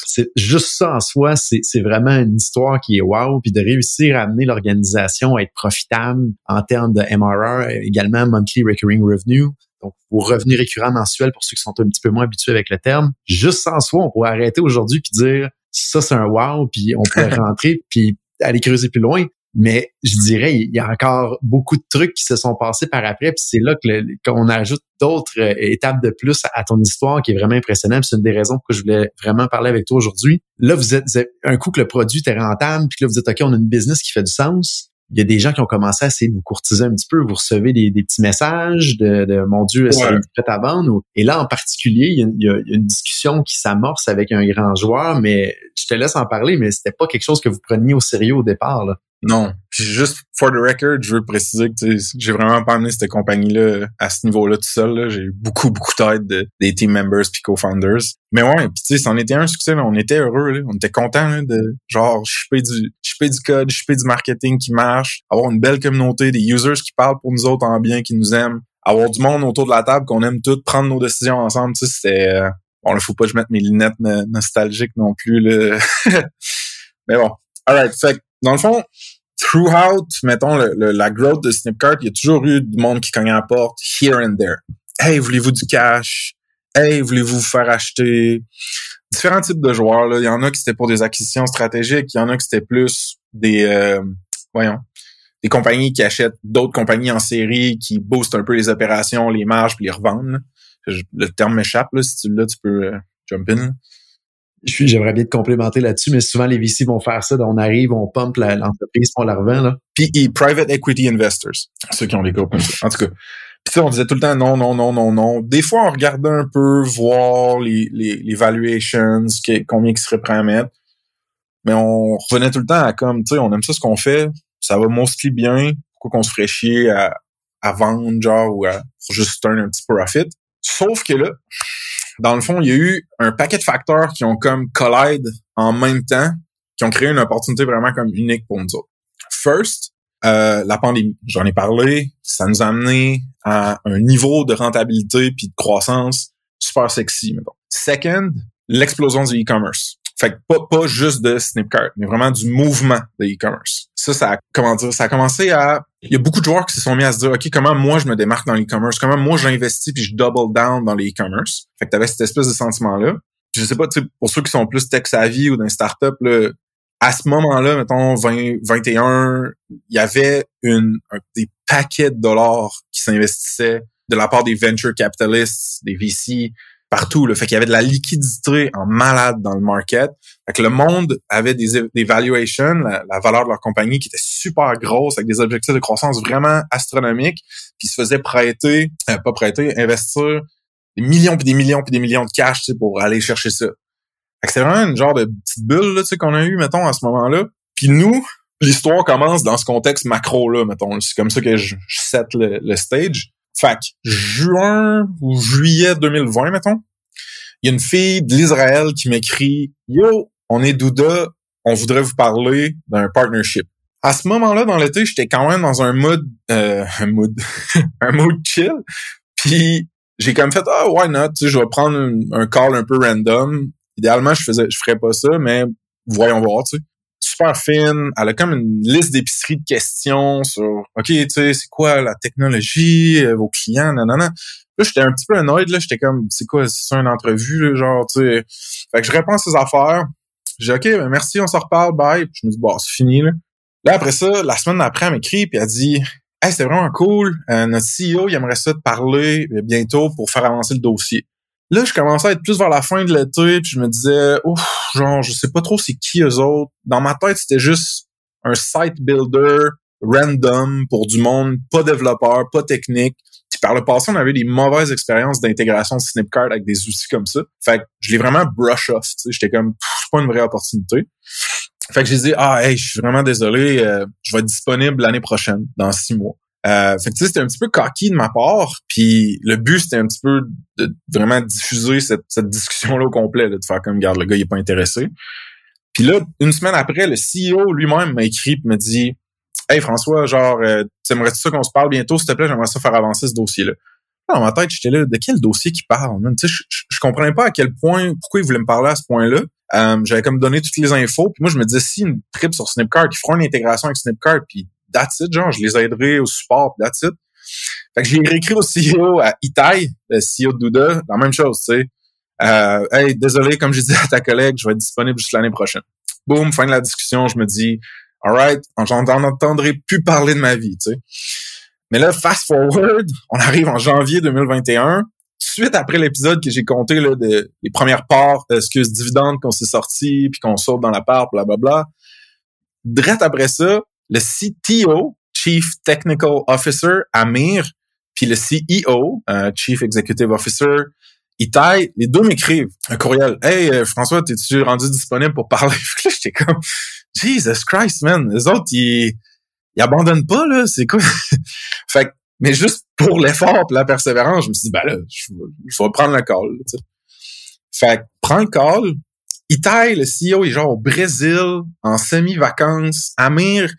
C'est juste ça en soi, c'est vraiment une histoire qui est wow, puis de réussir à amener l'organisation à être profitable en termes de MRR, également monthly recurring revenue. Donc, vos revenus récurrents mensuels pour ceux qui sont un petit peu moins habitués avec le terme. Juste sans soi, on pourrait arrêter aujourd'hui puis dire ça c'est un wow, puis on pourrait [LAUGHS] rentrer puis aller creuser plus loin. Mais je dirais, il y a encore beaucoup de trucs qui se sont passés par après. Puis c'est là que qu'on ajoute d'autres euh, étapes de plus à, ton histoire qui est vraiment impressionnante. C'est une des raisons pour que je voulais vraiment parler avec toi aujourd'hui. Là, vous êtes, un coup que le produit est rentable, puis là, vous êtes OK, on a une business qui fait du sens. Il y a des gens qui ont commencé à essayer de vous courtiser un petit peu. Vous recevez des, petits messages de, de mon Dieu, est-ce que prêt à vendre? Et là, en particulier, il y, a, une discussion qui s'amorce avec un grand joueur, mais je te laisse en parler, mais c'était pas quelque chose que vous preniez au sérieux au départ. Là. Non. juste for the record, je veux préciser que j'ai vraiment pas amené cette compagnie-là à ce niveau-là tout seul. J'ai eu beaucoup, beaucoup d'aide des team members puis co-founders. Mais ouais, puis tu sais, c'en était un succès. On était heureux. Là. On était content de genre je du je du code, je du marketing qui marche, avoir une belle communauté, des users qui parlent pour nous autres en bien, qui nous aiment, avoir du monde autour de la table qu'on aime tous, prendre nos décisions ensemble. Tu sais, c'était euh, bon. Il faut pas que je mette mes lunettes nostalgiques non plus. Là. [LAUGHS] Mais bon. Alright, fait dans le fond, throughout, mettons, la growth de Snipcart, il y a toujours eu du monde qui cognait à la porte, here and there. Hey, voulez-vous du cash? Hey, voulez-vous vous faire acheter? Différents types de joueurs. Là. Il y en a qui c'était pour des acquisitions stratégiques, il y en a qui c'était plus des, euh, voyons, des compagnies qui achètent d'autres compagnies en série, qui boostent un peu les opérations, les marges, puis les revendent. Le terme m'échappe, là, si tu l'as, tu peux euh, jump in. J'aimerais bien te complémenter là-dessus, mais souvent les VC vont faire ça. On arrive, on pump l'entreprise, on la revend. Là. Puis private equity investors, ceux qui ont des groupes En tout cas, puis on disait tout le temps non, non, non, non, non. Des fois, on regardait un peu, voir les, les, les valuations, combien ils seraient prêts à mettre. Mais on revenait tout le temps à comme, tu sais, on aime ça ce qu'on fait, ça va mostly bien, pourquoi qu'on se ferait chier à, à vendre, genre, ou à juste turn un petit profit? Sauf que là, dans le fond, il y a eu un paquet de facteurs qui ont comme collide en même temps, qui ont créé une opportunité vraiment comme unique pour nous autres. First, euh, la pandémie. J'en ai parlé. Ça nous a amené à un niveau de rentabilité puis de croissance super sexy. Mettons. Second, l'explosion du e-commerce. Fait que pas, pas juste de Snipcart, mais vraiment du mouvement de e-commerce. Ça, ça a, comment dire, ça a commencé à... Il y a beaucoup de joueurs qui se sont mis à se dire, OK, comment moi je me démarque dans l'e-commerce? Comment moi j'investis puis je double down dans les e-commerce? Fait que t'avais cette espèce de sentiment-là. Je sais pas, pour ceux qui sont plus tech-savvy ou d'un startup, là, à ce moment-là, mettons 2021, il y avait une, des paquets de dollars qui s'investissaient de la part des venture capitalists, des VC, partout. Le fait qu'il y avait de la liquidité en malade dans le market. Fait que le monde avait des, des valuations, la, valeur de leur compagnie qui était super grosse, avec des objectifs de croissance vraiment astronomiques, puis se faisait prêter, euh, pas prêter, investir des millions puis des millions puis des millions de cash pour aller chercher ça. C'est vraiment une genre de petite bulle là, qu'on a eu, mettons, à ce moment-là. Puis nous, l'histoire commence dans ce contexte macro-là, mettons. C'est comme ça que je, je set le, stage. Fait juin ou juillet 2020, mettons, il y a une fille de l'Israël qui m'écrit « Yo, on est Douda, on voudrait vous parler d'un partnership. » À ce moment-là, dans l'été, j'étais quand même dans un mood, euh, un mood, [LAUGHS] un mood chill. Puis j'ai comme fait « Ah, why not? Tu sais, je vais prendre un, un call un peu random idéalement, je faisais, je ferais pas ça, mais voyons voir, tu sais. Super fine. Elle a comme une liste d'épiceries de questions sur, OK, tu sais, c'est quoi la technologie, euh, vos clients, nanana. Là, j'étais un petit peu annoyed, là. J'étais comme, c'est quoi, c'est ça une entrevue, genre, tu sais. Fait que je réponds à ces affaires. J'ai OK, ben merci, on s'en reparle, bye. Puis je me dis, bon, c'est fini, là. Là, après ça, la semaine d'après, elle m'écrit, puis elle dit, Hey, c'était vraiment cool. Euh, notre CEO, il aimerait ça te parler euh, bientôt pour faire avancer le dossier. Là, je commençais à être plus vers la fin de l'été, puis je me disais, ouf, genre, je sais pas trop c'est qui eux autres. Dans ma tête, c'était juste un site builder random pour du monde, pas développeur, pas technique. Puis par le passé, on avait des mauvaises expériences d'intégration de Snipcart avec des outils comme ça. Fait que je l'ai vraiment brush off. J'étais comme, c'est pas une vraie opportunité. Fait que j'ai dit, ah, hey, je suis vraiment désolé, euh, je vais être disponible l'année prochaine, dans six mois. Euh, fait que c'était un petit peu coquille de ma part, puis le but c'était un petit peu de vraiment diffuser cette, cette discussion-là au complet, de faire comme garde le gars il est pas intéressé. Puis là, une semaine après, le CEO lui-même m'a écrit et m'a dit Hey François, genre, euh, tu aimerais ça qu'on se parle bientôt, s'il te plaît, j'aimerais ça faire avancer ce dossier-là. Dans ma tête, j'étais là, de quel dossier qu'il parle? Tu sais, je, je, comprenais pas à quel point, pourquoi il voulait me parler à ce point-là. Euh, J'avais comme donné toutes les infos. Puis moi, je me disais, si une trip sur Snipcart, ils feront une intégration avec Snipcart, puis that's it, genre, je les aiderai au support, that's it. Fait que j'ai réécrit au CEO à Itai, le CEO de Douda, la même chose, tu sais. Euh, hey, désolé, comme je disais à ta collègue, je vais être disponible juste l'année prochaine. Boom, fin de la discussion, je me dis, alright, j'en entendrai plus parler de ma vie, tu sais. Mais là, fast forward, on arrive en janvier 2021, suite après l'épisode que j'ai compté là, de les premières parts, excuse, dividendes qu'on s'est sortis, puis qu'on saute dans la part, blablabla. Drette après ça, le CTO, Chief Technical Officer, Amir, puis le CEO, euh, Chief Executive Officer, Itai, les deux m'écrivent un courriel. Hey, euh, François, t'es-tu rendu disponible pour parler? [LAUGHS] là, j'étais comme, Jesus Christ, man. Les autres, ils, ils abandonnent pas, là. C'est quoi? [LAUGHS] fait mais juste pour l'effort et la persévérance, je me suis dit, ben là, je, vais prendre le call. Fait prends le call. Itai, le CEO, est genre au Brésil, en semi-vacances. Amir,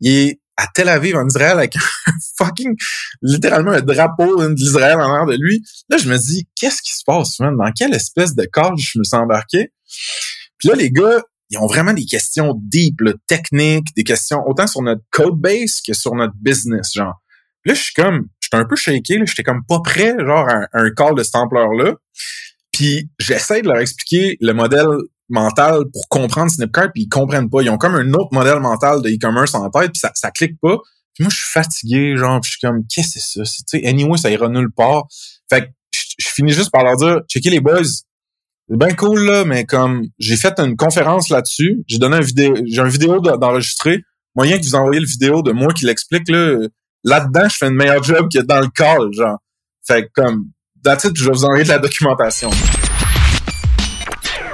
il est à Tel Aviv, en Israël, avec un [LAUGHS] fucking, littéralement un drapeau d'Israël en l'air de lui. Là, je me dis, qu'est-ce qui se passe, man? Dans quelle espèce de corps je me sens embarqué? Puis là, les gars, ils ont vraiment des questions deep, techniques, des questions autant sur notre code base que sur notre business, genre. Là, je suis comme, j'étais un peu shaké, là, j'étais comme pas prêt, genre, à un, call de cette ampleur-là. Puis j'essaie de leur expliquer le modèle mental pour comprendre Snipcart, puis ils comprennent pas. Ils ont comme un autre modèle mental de e-commerce en tête, puis ça, ça clique pas. Puis moi, je suis fatigué, genre, puis je suis comme, qu'est-ce que c'est ça? Tu sais, anyway, ça ira nulle part. Fait que je, finis juste par leur dire, checker les boys, c'est bien cool, là, mais comme j'ai fait une conférence là-dessus, j'ai donné un vidéo, j'ai un vidéo d'enregistrer. Moyen que vous envoyez le vidéo de moi qui l'explique, là, là-dedans, je fais une meilleure job que dans le call, genre. Fait comme, that's je vais vous envoyer de la documentation.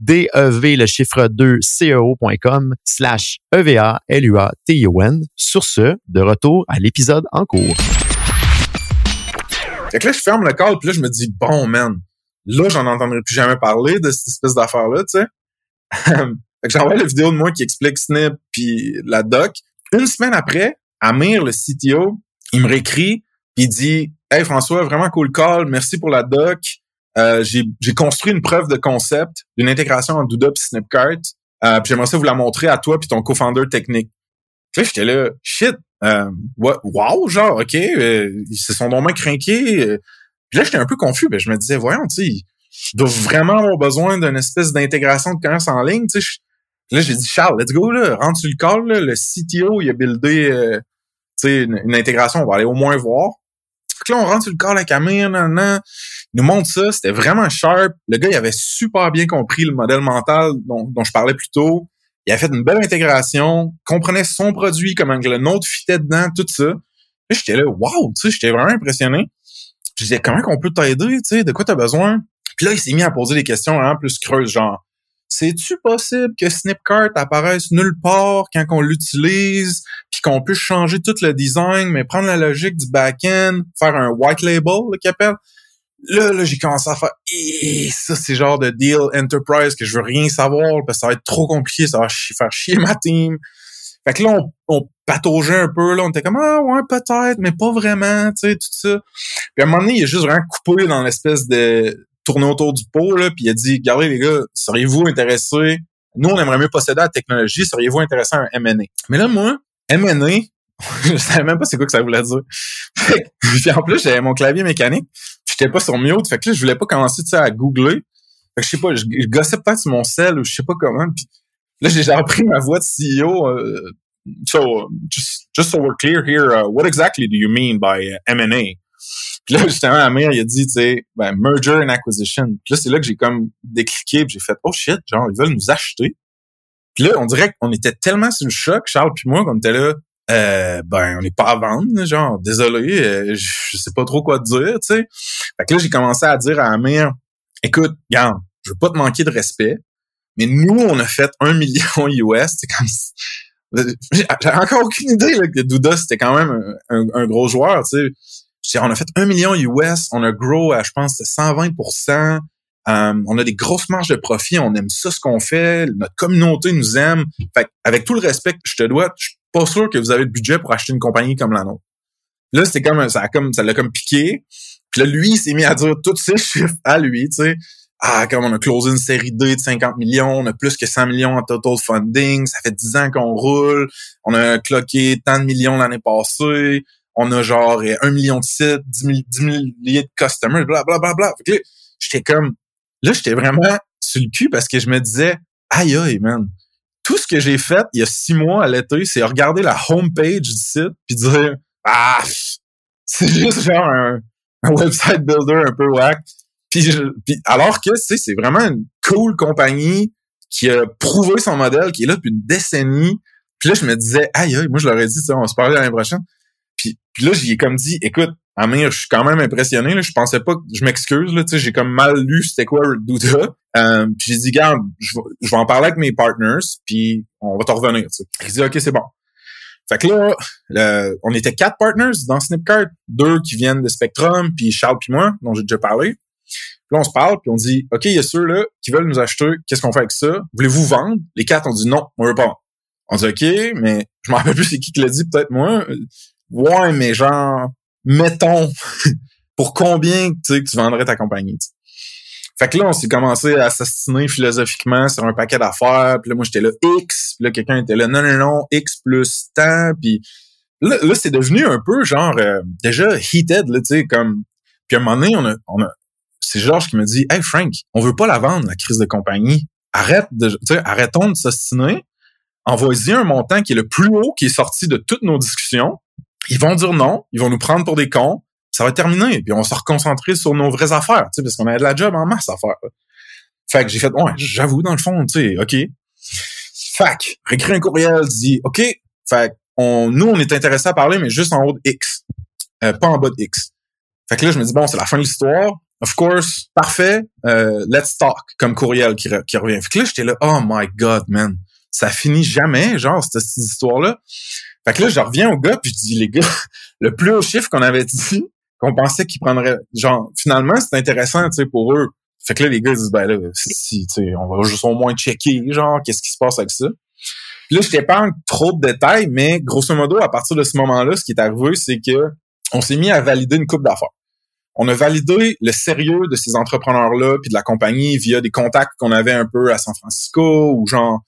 DEV, le chiffre 2, CEO.com slash E-V-A-L-U-A-T-I-O-N. Sur ce, de retour à l'épisode en cours. Fait que là, je ferme le call, puis là, je me dis, bon, man, là, j'en entendrai plus jamais parler de cette espèce d'affaire-là, tu sais. [LAUGHS] fait que j'envoie la vidéo de moi qui explique Snip puis la doc. Une semaine après, Amir, le CTO, il me réécrit, puis il dit, Hey François, vraiment cool call, merci pour la doc. Euh, j'ai construit une preuve de concept d'une intégration en Douda puis Snipcart. Euh, puis j'aimerais ça vous la montrer à toi puis ton co-founder technique. Puis là, j'étais là, shit, euh, wow, genre, OK, euh, ils se sont vraiment craqués. Euh. Puis là, j'étais un peu confus. Ben, je me disais, voyons, tu sais, je dois vraiment avoir besoin d'une espèce d'intégration de commerce en ligne. Tu sais, là, j'ai dit, Charles, let's go, là, rentre sur le call. Là, le CTO, il a buildé euh, tu sais, une, intégration. On va aller au moins voir. Fait que là, on rentre sur le call avec Amir, nan, nan nous montre ça, c'était vraiment sharp. Le gars, il avait super bien compris le modèle mental dont, je parlais plus tôt. Il a fait une belle intégration, comprenait son produit, comment le nôtre fitait dedans, tout ça. J'étais là, wow, tu sais, j'étais vraiment impressionné. Je disais, comment qu'on peut t'aider, tu sais, de quoi t'as besoin? Puis là, il s'est mis à poser des questions vraiment plus creuses, genre, c'est-tu possible que Snipcart apparaisse nulle part quand on l'utilise, puis qu'on puisse changer tout le design, mais prendre la logique du back-end, faire un white label, qu'il appelle? Là, là j'ai commencé à faire et ça, c'est genre de deal enterprise que je veux rien savoir parce que ça va être trop compliqué, ça va faire chier ma team. Fait que là, on, on pataugeait un peu, là, on était comme Ah ouais, peut-être, mais pas vraiment, tu sais, tout ça. Puis à un moment donné, il a juste vraiment coupé dans l'espèce de tourner autour du pot, là, puis il a dit Regardez les gars, seriez-vous intéressés? Nous, on aimerait mieux posséder la technologie, seriez-vous intéressés à un M&A? Mais là, moi, M&A, [LAUGHS] je savais même pas c'est quoi que ça voulait dire. [LAUGHS] puis en plus, j'avais mon clavier mécanique j'étais pas sur mute. Fait que là, je voulais pas commencer, tu sais, à googler. Fait que je sais pas, je, gossais peut-être sur mon sel ou je sais pas comment. Là, j'ai repris ma voix de CEO. Euh, so, just, just so we're clear here, uh, what exactly do you mean by uh, M&A? Puis là, justement, Amir, il a dit, tu sais, ben, merger and acquisition. Puis là, c'est là que j'ai comme décliqué, j'ai fait, oh shit, genre, ils veulent nous acheter. Puis là, on dirait qu'on était tellement sur le choc, Charles puis moi, qu'on était là, euh, ben on n'est pas à vendre, genre désolé, euh, je sais pas trop quoi te dire, tu sais. Fait que là j'ai commencé à dire à Amir, écoute, regarde, je veux pas te manquer de respect, mais nous on a fait un million [LAUGHS] US, c'est comme j'ai encore aucune idée là, que Douda c'était quand même un, gros joueur, tu sais. On a fait un million US, on a grow à je pense 120%. Euh, on a des grosses marges de profit, on aime ça ce qu'on fait, notre communauté nous aime. Fait avec tout le respect que je te dois, pas sûr que vous avez le budget pour acheter une compagnie comme la nôtre. Là, c'était comme ça a comme ça l'a comme piqué. Puis là, lui, il s'est mis à dire tous ces [LAUGHS] chiffres à lui, tu sais. Ah, comme on a closé une série D de 50 millions, on a plus que 100 millions en total funding, ça fait 10 ans qu'on roule, on a cloqué tant de millions l'année passée, on a genre un million de sites, 10, milliers de customers, bla bla bla bla. Fait que j'étais comme, là, j'étais vraiment sur le cul parce que je me disais, aïe aïe, man, tout ce que j'ai fait il y a six mois à l'été, c'est regarder la homepage du site puis dire ah c'est juste genre un, website builder un peu whack. Puis, alors que c'est vraiment une cool compagnie qui a prouvé son modèle, qui est là depuis une décennie. Puis là, je me disais, aïe, aïe, moi, je leur ai dit, on se parler l'année prochaine. Puis, puis là, j'ai comme dit, écoute, Amir, je suis quand même impressionné. Là. Je pensais pas je m'excuse. Là, j'ai comme mal lu c'était quoi Douda. Euh, puis j'ai dit, garde, je vais, en parler avec mes partners, puis on va te revenir. T'sais. Il dit, OK, c'est bon. Fait que là, on était quatre partners dans Snipcart, deux qui viennent de Spectrum, puis Charles puis moi, dont j'ai déjà parlé. Puis là, on se parle, puis on dit, OK, il y a ceux-là qui veulent nous acheter, qu'est-ce qu'on fait avec ça? Voulez-vous vendre? Les quatre ont dit non, on veut pas. On dit OK, mais je m'en rappelle plus c'est qui qui l'a dit, peut-être moi. Ouais, mais genre, mettons, [LAUGHS] pour combien tu que tu vendrais ta compagnie. Fait que là, on s'est commencé à assassiner philosophiquement sur un paquet d'affaires. Puis là, moi, j'étais là X. Puis là, quelqu'un était là non, non, non, X plus temps. Puis là, là c'est devenu un peu genre euh, déjà heated, là, tu sais, comme. Puis à un moment donné, on a, on a c'est Georges qui me dit Hey Frank, on veut pas la vendre, la crise de compagnie. Arrête de. Tu sais, arrêtons de s'ostiner. Envoyez un montant qui est le plus haut qui est sorti de toutes nos discussions. Ils vont dire non, ils vont nous prendre pour des cons. Ça va terminer, puis on se reconcentrer sur nos vraies affaires, parce qu'on a de la job en masse à faire. Fait que j'ai fait, ouais, j'avoue, dans le fond, tu sais, OK. Fac, réécrit un courriel, dit, OK, fait on, nous, on est intéressé à parler, mais juste en haut de X, euh, pas en bas de X. Fait que là, je me dis, bon, c'est la fin de l'histoire. Of course, parfait, euh, let's talk, comme courriel qui, qui revient. Fait que là, j'étais là, oh my God, man, ça finit jamais, genre, cette, cette histoire-là. Fait que là, je reviens au gars, puis je dis, les gars, [LAUGHS] le plus haut chiffre qu'on avait dit, qu'on pensait qu'ils prendraient, genre, finalement, c'est intéressant, tu sais, pour eux. Fait que là, les gars, disent, ben là, si, tu sais, on va juste au moins checker, genre, qu'est-ce qui se passe avec ça. Puis là, je t'épargne trop de détails, mais grosso modo, à partir de ce moment-là, ce qui est arrivé, c'est que on s'est mis à valider une coupe d'affaires. On a validé le sérieux de ces entrepreneurs-là puis de la compagnie via des contacts qu'on avait un peu à San Francisco ou genre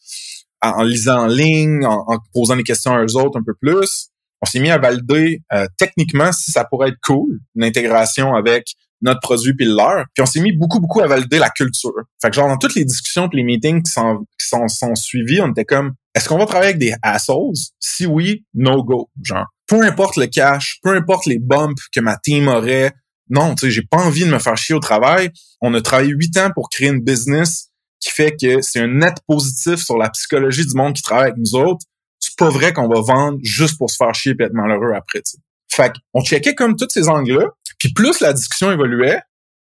en, lisant en ligne, en, posant des questions à eux autres un peu plus. On s'est mis à valider euh, techniquement si ça pourrait être cool, une intégration avec notre produit puis le leur. Puis on s'est mis beaucoup, beaucoup à valider la culture. Fait que genre dans toutes les discussions puis les meetings qui sont, qui suivis, on était comme est-ce qu'on va travailler avec des assholes? Si oui, no go. Genre, peu importe le cash, peu importe les bumps que ma team aurait, non, tu sais, j'ai pas envie de me faire chier au travail. On a travaillé huit ans pour créer une business qui fait que c'est un net positif sur la psychologie du monde qui travaille avec nous autres. C'est pas vrai qu'on va vendre juste pour se faire chier et être malheureux après. T'sais. Fait qu'on checkait comme tous ces angles-là. Puis plus la discussion évoluait,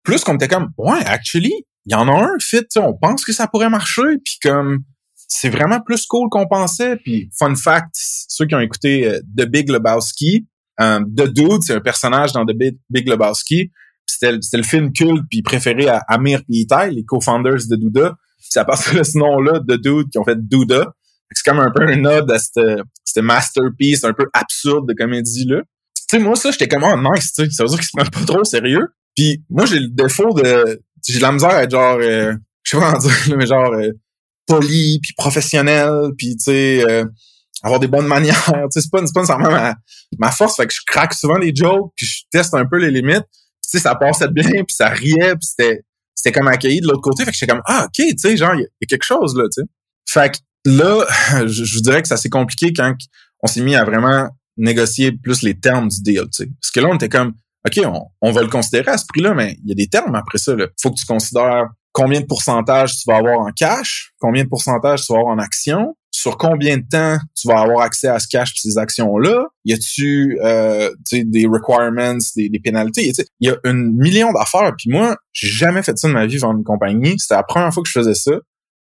plus qu'on était comme ouais, actually, il y en a un fit, on pense que ça pourrait marcher, puis comme c'est vraiment plus cool qu'on pensait. Puis fun fact, ceux qui ont écouté euh, The Big Lebowski, euh, The Dude, c'est un personnage dans The Big, Big Lebowski. C'était le film culte puis préféré à Amir et Itai, les co-founders de Douda. C'est à partir de ce nom-là, The Dude, qui ont fait Douda. C'est comme un peu un nod à cette, masterpiece un peu absurde de comédie-là. Tu sais, moi, ça, j'étais comme, oh, nice, tu sais. Ça veut dire qu'ils se prennent pas trop au sérieux. Puis moi, j'ai le défaut de... J'ai de la misère à être genre... Euh, je sais pas comment dire, mais genre... Euh, poli, puis professionnel, puis tu sais... Euh, avoir des bonnes [LAUGHS] manières. Tu sais, c'est pas, pas nécessairement ma, ma force. Fait que je craque souvent des jokes, puis je teste un peu les limites. Tu sais, ça passait bien, puis ça riait, puis c'était c'était comme accueilli de l'autre côté. Fait que j'étais comme, ah, OK, tu sais, genre, il y, a quelque chose, là, tu sais. Fait que là, [LAUGHS] je, vous dirais que ça s'est compliqué quand on s'est mis à vraiment négocier plus les termes du deal, tu sais. Parce que là, on était comme, OK, on, on va le considérer à ce prix-là, mais il y a des termes après ça, là. Faut que tu considères combien de pourcentage tu vas avoir en cash, combien de pourcentage tu vas avoir en action, sur combien de temps tu vas avoir accès à ce cash et ces actions-là? Y a-tu euh, des requirements, des, des pénalités? Il y a une million d'affaires. Puis moi, j'ai jamais fait ça de ma vie vendre une compagnie. C'était la première fois que je faisais ça.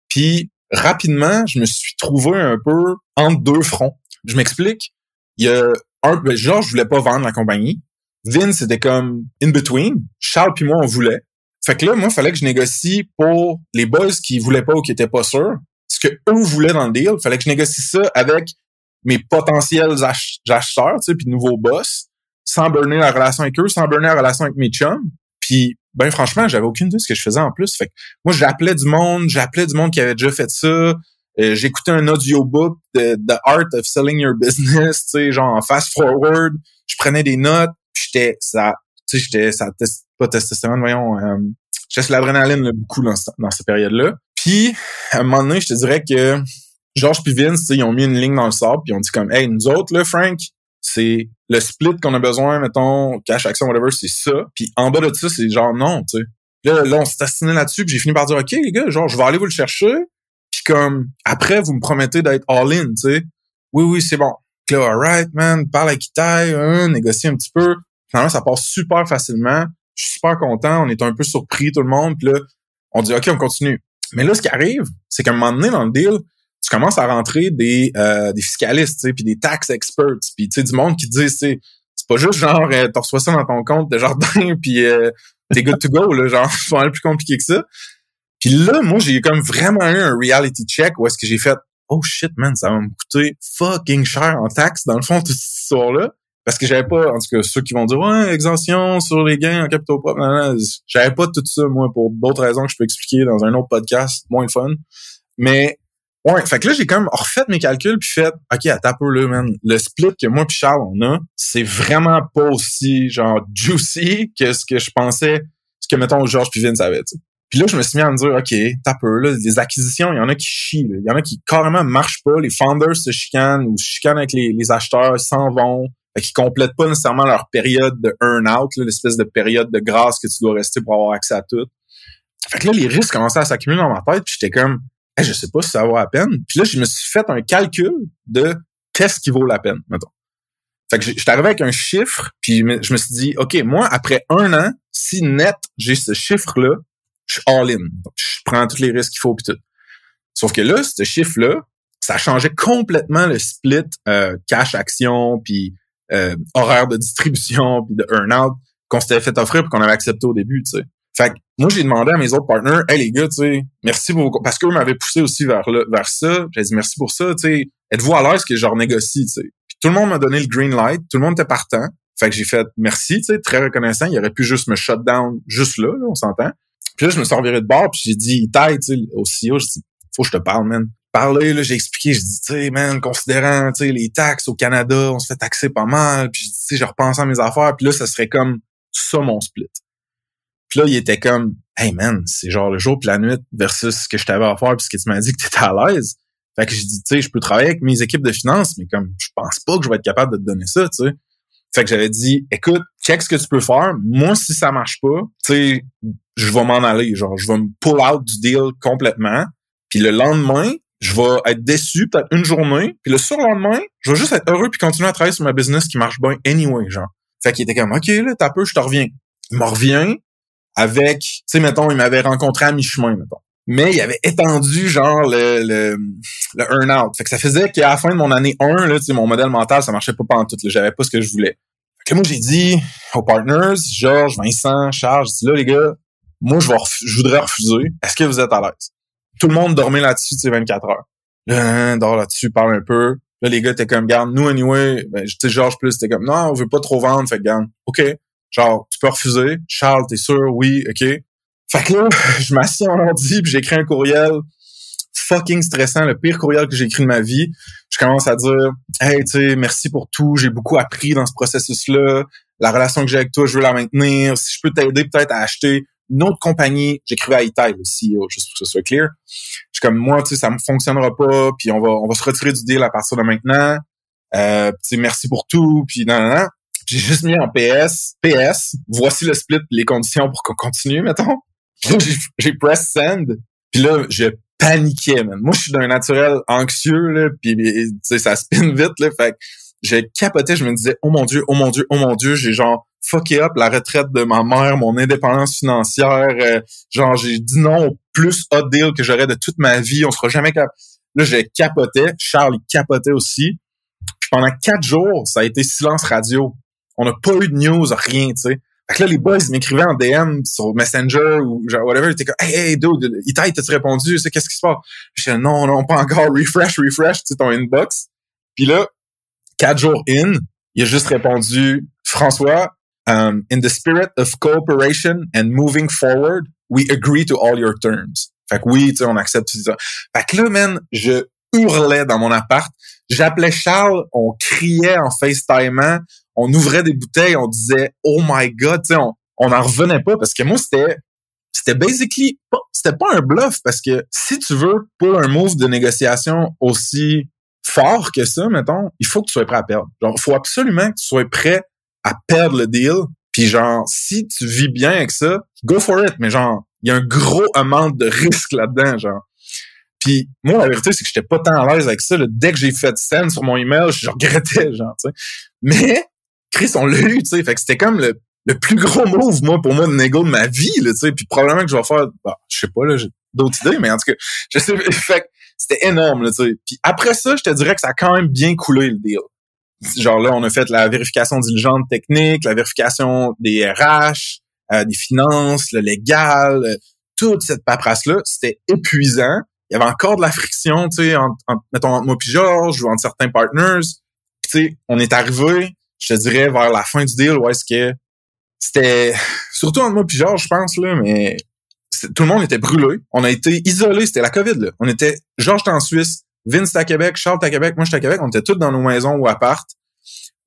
Puis rapidement, je me suis trouvé un peu entre deux fronts. Je m'explique. Il y a un, ben, genre, je voulais pas vendre la compagnie. Vince, c'était comme in between. Charles puis moi, on voulait. Fait que là, moi, fallait que je négocie pour les boys qui voulaient pas ou qui étaient pas sûrs. Ce que eux voulaient dans le deal, fallait que je négocie ça avec mes potentiels acheteurs, tu sais, puis nouveaux boss, sans burner la relation avec eux, sans burner la relation avec mes chums. Puis, ben franchement, j'avais aucune idée de ce que je faisais en plus. Fait que moi, j'appelais du monde, j'appelais du monde qui avait déjà fait ça. Euh, j'écoutais un audiobook de The Art of Selling Your Business, [LAUGHS] tu sais, genre en fast forward. Je prenais des notes, j'étais ça, tu sais, j'étais ça pas testostérone, voyons, euh, j'ai l'adrénaline beaucoup dans, dans cette période-là. Puis, à un moment donné, je te dirais que Georges puis Vince, ils ont mis une ligne dans le sable, puis ils ont dit comme, hey, nous autres, là, Frank, c'est le split qu'on a besoin, mettons, cash, action, whatever, c'est ça. Puis en bas de ça, c'est genre non, tu sais. Là, là, on s'est assigné là-dessus, puis j'ai fini par dire, OK, les gars, genre, je vais aller vous le chercher. Puis comme, après, vous me promettez d'être all-in, tu sais. Oui, oui, c'est bon. Là, alright, man, parle à Kitaï, hein, négocie un petit peu. Finalement, ça passe super facilement. Je suis super content. On est un peu surpris, tout le monde. Puis là, on dit, OK, on continue. Mais là, ce qui arrive, c'est qu'à un moment donné dans le deal, tu commences à rentrer des, euh, des fiscalistes, puis des tax experts, puis du monde qui dit, c'est pas juste genre, euh, t'as reçois ça dans ton compte de jardin, [LAUGHS] puis euh, t'es good to go, là, genre, [LAUGHS] c'est pas plus compliqué que ça. Puis là, moi, j'ai comme vraiment eu un reality check où est-ce que j'ai fait, oh shit, man, ça va me coûter fucking cher en taxes, dans le fond, [LAUGHS] toute cette histoire-là. Parce que j'avais pas, en tout cas, ceux qui vont dire, ouais, exemption sur les gains en capitaux propres, j'avais pas tout ça, moi, pour d'autres raisons que je peux expliquer dans un autre podcast, moins fun. Mais Ouais, fait que là, j'ai quand même refait mes calculs puis fait, OK, attends un peu là, man. Le split que moi puis Charles, on a, c'est vraiment pas aussi, genre, juicy que ce que je pensais, ce que, mettons, Georges puis Vince avaient, Puis là, je me suis mis à me dire, OK, t'as peu, là, les acquisitions, il y en a qui chient, Il y en a qui carrément marchent pas. Les founders se chicanent ou se chicanent avec les, les acheteurs, s'en vont. Fait qu'ils complètent pas nécessairement leur période de earn-out, l'espèce de période de grâce que tu dois rester pour avoir accès à tout. Fait que là, les risques commençaient à s'accumuler dans ma tête, puis j'étais comme, je sais pas si ça vaut la peine. Puis là, je me suis fait un calcul de qu'est-ce qui vaut la peine, mettons. Fait que j'étais arrivé avec un chiffre, puis je me suis dit, OK, moi, après un an, si net, j'ai ce chiffre-là, je suis all-in. Je prends tous les risques qu'il faut, puis tout. Sauf que là, ce chiffre-là, ça changeait complètement le split euh, cash-action, puis euh, horaire de distribution, puis de earn-out qu'on s'était fait offrir puis qu'on avait accepté au début, tu sais. Fait que moi, j'ai demandé à mes autres partners, hey les gars, tu sais, merci pour parce qu'eux m'avaient poussé aussi vers le, vers ça. J'ai dit merci pour ça, tu sais. Êtes-vous à l'aise que je renégocie, tu sais? Tout le monde m'a donné le green light, tout le monde était partant. Fait que j'ai fait merci, tu sais, très reconnaissant. Il aurait pu juste me shut down juste là, là on s'entend. Puis là, je me suis reviré de bord, puis j'ai dit, taille, tu sais, au CEO, j'ai dit, faut que je te parle, man. Parler, là, j'ai expliqué, j'ai dit, tu sais, man, considérant, tu sais, les taxes au Canada, on se fait taxer pas mal, puis tu sais, je repense à mes affaires, puis là, ça serait comme ça mon split. Puis là, il était comme, hey man, c'est genre le jour puis la nuit versus ce que je t'avais à faire puis ce que tu m'as dit que t'étais à l'aise. Fait que j'ai dit, tu sais, je peux travailler avec mes équipes de finance, mais comme, je pense pas que je vais être capable de te donner ça, tu sais. Fait que j'avais dit, écoute, check ce que tu peux faire. Moi, si ça marche pas, tu sais, je vais m'en aller. Genre, je vais me pull out du deal complètement. Puis le lendemain, je vais être déçu peut-être une journée. Puis le surlendemain, je vais juste être heureux puis continuer à travailler sur ma business qui marche bien anyway, genre. Fait qu'il était comme, OK, là, t'as peu, je te reviens. Il me revient avec, tu sais, mettons, il m'avait rencontré à mi-chemin, mettons. Mais il avait étendu, genre, le, le, le earn-out. Fait que ça faisait qu'à la fin de mon année 1, là, tu sais, mon modèle mental, ça marchait pas pendant tout. J'avais pas ce que je voulais. Fait que moi, j'ai dit aux partners, Georges, Vincent, Charles, j'ai dit là, les gars, moi, je, voudrais refuser. Est-ce que vous êtes à l'aise? Tout le monde dormait là-dessus, tu sais, 24 heures. Là, dort là-dessus, parle un peu. Là, les gars étaient comme, garde, nous, anyway, ben, tu sais, Georges plus, c'était comme, non, on veut pas trop vendre, fait garde, OK. Genre, tu peux refuser. Charles, t'es sûr? Oui, OK. Fait que là, [LAUGHS] je m'assieds en ordi puis j'écris un courriel fucking stressant, le pire courriel que j'ai écrit de ma vie. Je commence à dire Hey, tu sais, merci pour tout, j'ai beaucoup appris dans ce processus-là. La relation que j'ai avec toi, je veux la maintenir. Si je peux t'aider peut-être à acheter une autre compagnie, j'écrivais à Italy, le CEO, juste pour que ce soit clair. Je suis comme moi, tu sais, ça me fonctionnera pas, puis on va on va se retirer du deal à partir de maintenant. Euh, tu sais, merci pour tout, puis non, non, non. J'ai juste mis en PS, PS, voici le split, les conditions pour qu'on continue, mettons. J'ai press send, puis là, je paniquais, man. Moi, je suis d'un naturel anxieux, là, puis ça spin [LAUGHS] vite, là, fait que j'ai capoté, je me disais, oh mon Dieu, oh mon Dieu, oh mon Dieu, j'ai genre fucké up la retraite de ma mère, mon indépendance financière, euh, genre j'ai dit non au plus hot deal que j'aurais de toute ma vie, on sera jamais capable. Là, j'ai capoté, Charles, capotait aussi. Pendant quatre jours, ça a été silence radio on n'a pas eu de news, rien, tu sais. Fait que là, les boys m'écrivaient en DM sur Messenger ou genre whatever, ils étaient comme Hey, hey, dude, Itaï, t'as-tu répondu? Qu'est-ce qui se passe? Je disais non, non, pas encore, refresh, refresh, tu sais, ton inbox. Puis là, quatre jours in, il a juste répondu François, um, in the spirit of cooperation and moving forward, we agree to all your terms. Fait que oui, tu sais, on accepte tout ça. Fait que là, man, je hurlais dans mon appart. J'appelais Charles, on criait en FaceTime, on ouvrait des bouteilles, on disait oh my god, tu sais, on on n'en revenait pas parce que moi c'était c'était basically c'était pas un bluff parce que si tu veux pour un move de négociation aussi fort que ça, mettons, il faut que tu sois prêt à perdre. Genre, faut absolument que tu sois prêt à perdre le deal. Puis genre, si tu vis bien avec ça, go for it. Mais genre, il y a un gros amount de risque là-dedans, genre. Puis moi, la vérité, c'est que j'étais pas tant à l'aise avec ça. Dès que j'ai fait scène sur mon email, je regrettais, genre, tu sais. Mais Chris, on l'a eu, tu sais. Fait que c'était comme le, le plus gros move, moi, pour moi, de négo de ma vie, là, tu sais. Puis probablement que je vais faire, bah, je sais pas, là, j'ai d'autres idées, mais en tout cas, je sais, [LAUGHS] fait que c'était énorme, là, tu sais. Puis après ça, je te dirais que ça a quand même bien coulé, le deal. Genre là, on a fait la vérification diligente technique, la vérification des RH, euh, des finances, le légal, euh, toute cette paperasse-là. C'était épuisant. Il y avait encore de la friction, tu sais, entre, mettons, entre moi puis Georges ou entre certains partners. tu sais, on est arrivé, je te dirais, vers la fin du deal, où est-ce que c'était, surtout entre moi puis Georges, je pense, là, mais tout le monde était brûlé. On a été isolés. C'était la COVID, là. On était, Georges en Suisse, Vince à Québec, Charles à Québec, moi j'étais à Québec. On était tous dans nos maisons ou appart.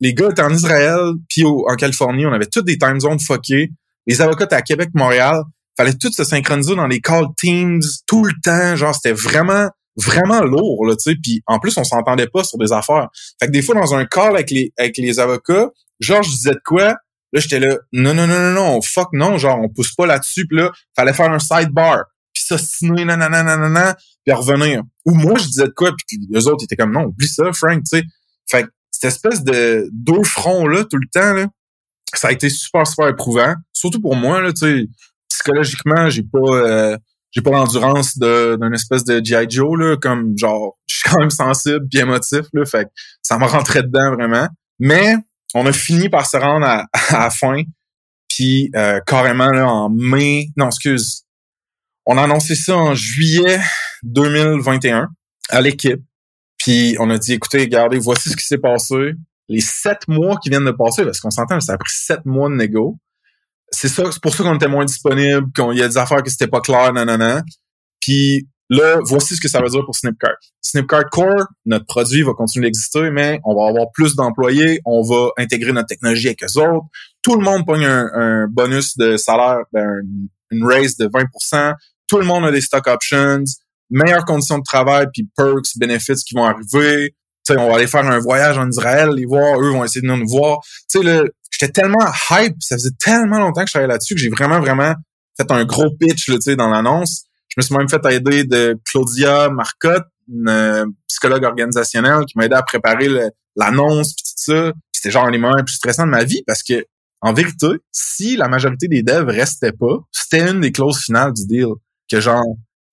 Les gars étaient en Israël, puis en Californie. On avait tous des time zones fuckées. Les avocats étaient à Québec, Montréal. Fallait tous se synchroniser dans les call teams tout le temps. Genre, c'était vraiment, vraiment lourd, là, tu sais. Puis en plus, on s'entendait pas sur des affaires. Fait que des fois, dans un call avec les, avec les avocats, Georges disait de quoi? Là, j'étais là, non, non, non, non, non, fuck non, genre, on pousse pas là-dessus. Puis là, fallait faire un sidebar. Puis ça, sinon, nanana, nanana, puis revenir. Ou moi, je disais de quoi, puis les autres étaient comme, non, oublie ça, Frank, tu sais. Fait que cette espèce de deux fronts-là, tout le temps, là, ça a été super, super éprouvant. Surtout pour moi, là, tu sais, psychologiquement, j'ai pas... Euh, j'ai pas l'endurance d'une espèce de G.I. Joe, là, comme genre, [LAUGHS] je suis quand même sensible puis émotif, là, fait que ça m'a rentré dedans vraiment. Mais on a fini par se rendre [LAUGHS] à, la fin. Puis euh, carrément là, en mai, non, excuse, on a annoncé ça en juillet 2021 à l'équipe. Puis on a dit, écoutez, regardez, voici ce qui s'est passé. Les sept mois qui viennent de passer, parce qu'on s'entend, ça a pris sept mois de négo. C'est ça, c'est pour ça qu'on était moins disponible, qu'il y a des affaires qui c'était pas clair, nanana. Puis Là, voici ce que ça veut dire pour Snipcart. Snipcart Core, notre produit va continuer d'exister, mais on va avoir plus d'employés, on va intégrer notre technologie avec eux autres. Tout le monde pogne un, bonus de salaire, ben, une raise de 20% Tout le monde a des stock options, meilleures conditions de travail, puis perks, benefits qui vont arriver. Sais, on va aller faire un voyage en Israël, les voir, eux vont essayer de nous voir. Tu sais, j'étais tellement hype, ça faisait tellement longtemps que je travaillais là-dessus que j'ai vraiment, vraiment fait un gros pitch là, dans l'annonce. Je me suis même fait aider de Claudia Marcotte, une euh, psychologue organisationnelle qui m'a aidé à préparer l'annonce puis tout ça. C'était genre un des plus stressants de ma vie parce que en vérité, si la majorité des devs restaient pas, c'était une des clauses finales du deal que genre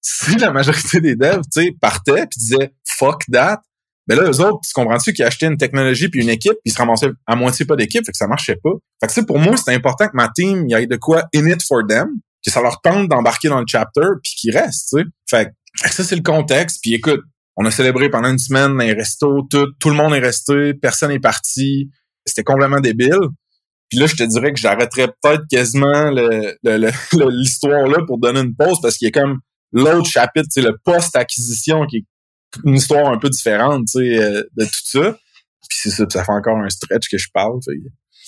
si la majorité des devs, tu sais, partaient puis disaient fuck that, ben là eux autres, tu comprends-tu qu'ils achetaient une technologie puis une équipe, puis ils se ramassaient à moitié pas d'équipe, fait que ça marchait pas. Fait que pour moi, c'était important que ma team y ait de quoi in it for them que ça leur tente d'embarquer dans le chapter puis qu'ils restent, tu sais. Fait que ça, c'est le contexte. Puis écoute, on a célébré pendant une semaine dans les restos, tout, tout le monde est resté, personne est parti. C'était complètement débile. Puis là, je te dirais que j'arrêterais peut-être quasiment l'histoire là pour donner une pause parce qu'il y a comme l'autre chapitre, c'est le post-acquisition qui est une histoire un peu différente, tu sais, euh, de tout ça. Puis c'est ça, ça fait encore un stretch que je parle. Fait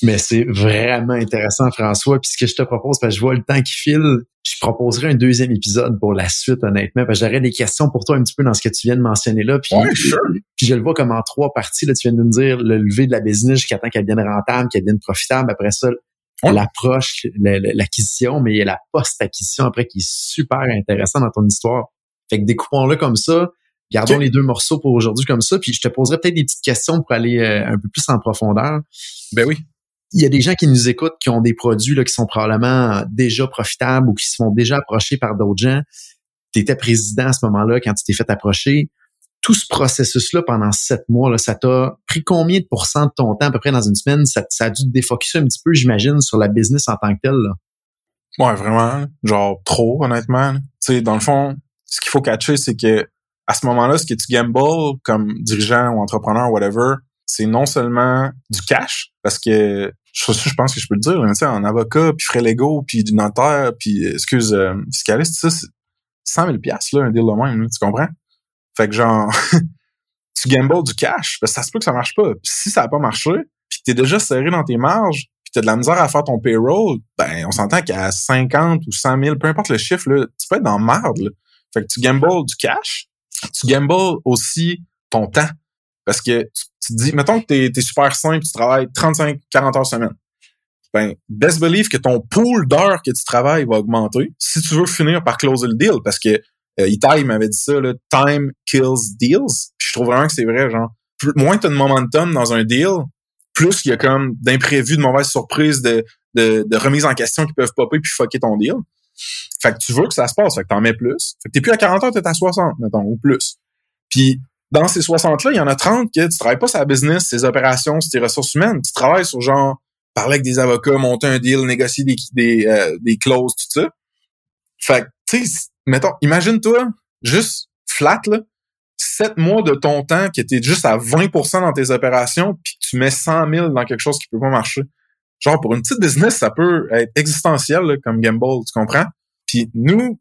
mais c'est vraiment intéressant, François. Puis ce que je te propose, parce que je vois le temps qui file, je proposerai un deuxième épisode pour la suite, honnêtement. Parce que j'aurais des questions pour toi un petit peu dans ce que tu viens de mentionner là. Puis, puis je le vois comme en trois parties. Là, tu viens de nous dire le lever de la business jusqu'à temps qu'elle devienne rentable, qu'elle devienne profitable. Après ça, l'approche, l'acquisition, mais il y a la post-acquisition après qui est super intéressant dans ton histoire. Fait que découpons-le comme ça. Gardons les deux morceaux pour aujourd'hui comme ça, puis je te poserai peut-être des petites questions pour aller euh, un peu plus en profondeur. Ben oui il y a des gens qui nous écoutent qui ont des produits là, qui sont probablement déjà profitables ou qui se font déjà approcher par d'autres gens. Tu étais président à ce moment-là quand tu t'es fait approcher. Tout ce processus-là pendant sept mois, là, ça t'a pris combien de pourcents de ton temps à peu près dans une semaine? Ça, a dû te défocuser un petit peu, j'imagine, sur la business en tant que telle. Là. Ouais, vraiment. Genre trop, honnêtement. Tu sais, dans le fond, ce qu'il faut catcher, c'est que à ce moment-là, ce que tu gambles comme dirigeant ou entrepreneur, whatever, c'est non seulement du cash, parce que je, je pense que je peux le dire, mais en avocat, puis frais légaux, puis du notaire, puis excuse euh, fiscaliste, ça, c'est 100 000 piastres, là, un deal de même, tu comprends? Fait que genre, [LAUGHS] tu gambles du cash, parce que ça se peut que ça marche pas. Puis si ça a pas marché, puis t'es déjà serré dans tes marges, puis t'as de la misère à faire ton payroll, ben on s'entend qu'à 50 ou 100 000, peu importe le chiffre, là, tu peux être dans marde. Là. Fait que tu gambles du cash, tu gambles aussi ton temps. Parce que tu te dis, mettons que t'es es super simple, tu travailles 35-40 heures semaine. Ben, best believe que ton pool d'heures que tu travailles va augmenter si tu veux finir par closer le deal. Parce que euh, Itai m'avait dit ça, là, time kills deals. je trouve vraiment que c'est vrai, genre, plus, moins t'as de momentum dans un deal, plus il y a comme d'imprévus, de mauvaises surprises, de, de, de remises en question qui peuvent popper puis fucker ton deal. Fait que tu veux que ça se passe, fait que t'en mets plus. Fait que t'es plus à 40 heures, t'es à 60, mettons, ou plus. Puis dans ces 60-là, il y en a 30 que tu travailles pas sur la business, ses opérations, sur tes ressources humaines. Tu travailles sur genre parler avec des avocats, monter un deal, négocier des, des, euh, des clauses, tout ça. Fait que, tu sais, mettons, imagine-toi, juste flat, là, 7 mois de ton temps qui était juste à 20% dans tes opérations, puis tu mets 100 000 dans quelque chose qui peut pas marcher. Genre, pour une petite business, ça peut être existentiel, comme Gamble, tu comprends? Puis nous,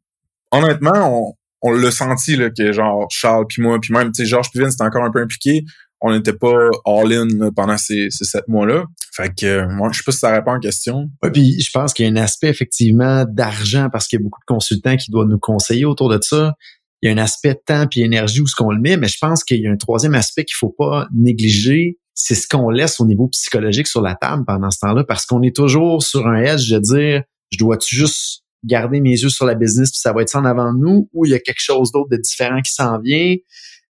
honnêtement, on, on l'a senti là, que genre Charles puis moi, puis même tu sais Georges Pivin c'était encore un peu impliqué. On n'était pas all-in pendant ces, ces sept mois-là. Fait que euh, moi, je sais pas si ça répond en question. Ouais, puis je pense qu'il y a un aspect effectivement d'argent parce qu'il y a beaucoup de consultants qui doivent nous conseiller autour de ça. Il y a un aspect de temps puis énergie où ce qu'on le met, mais je pense qu'il y a un troisième aspect qu'il faut pas négliger, c'est ce qu'on laisse au niveau psychologique sur la table pendant ce temps-là, parce qu'on est toujours sur un edge de dire, je dois-tu juste garder mes yeux sur la business puis ça va être ça en avant de nous ou il y a quelque chose d'autre de différent qui s'en vient?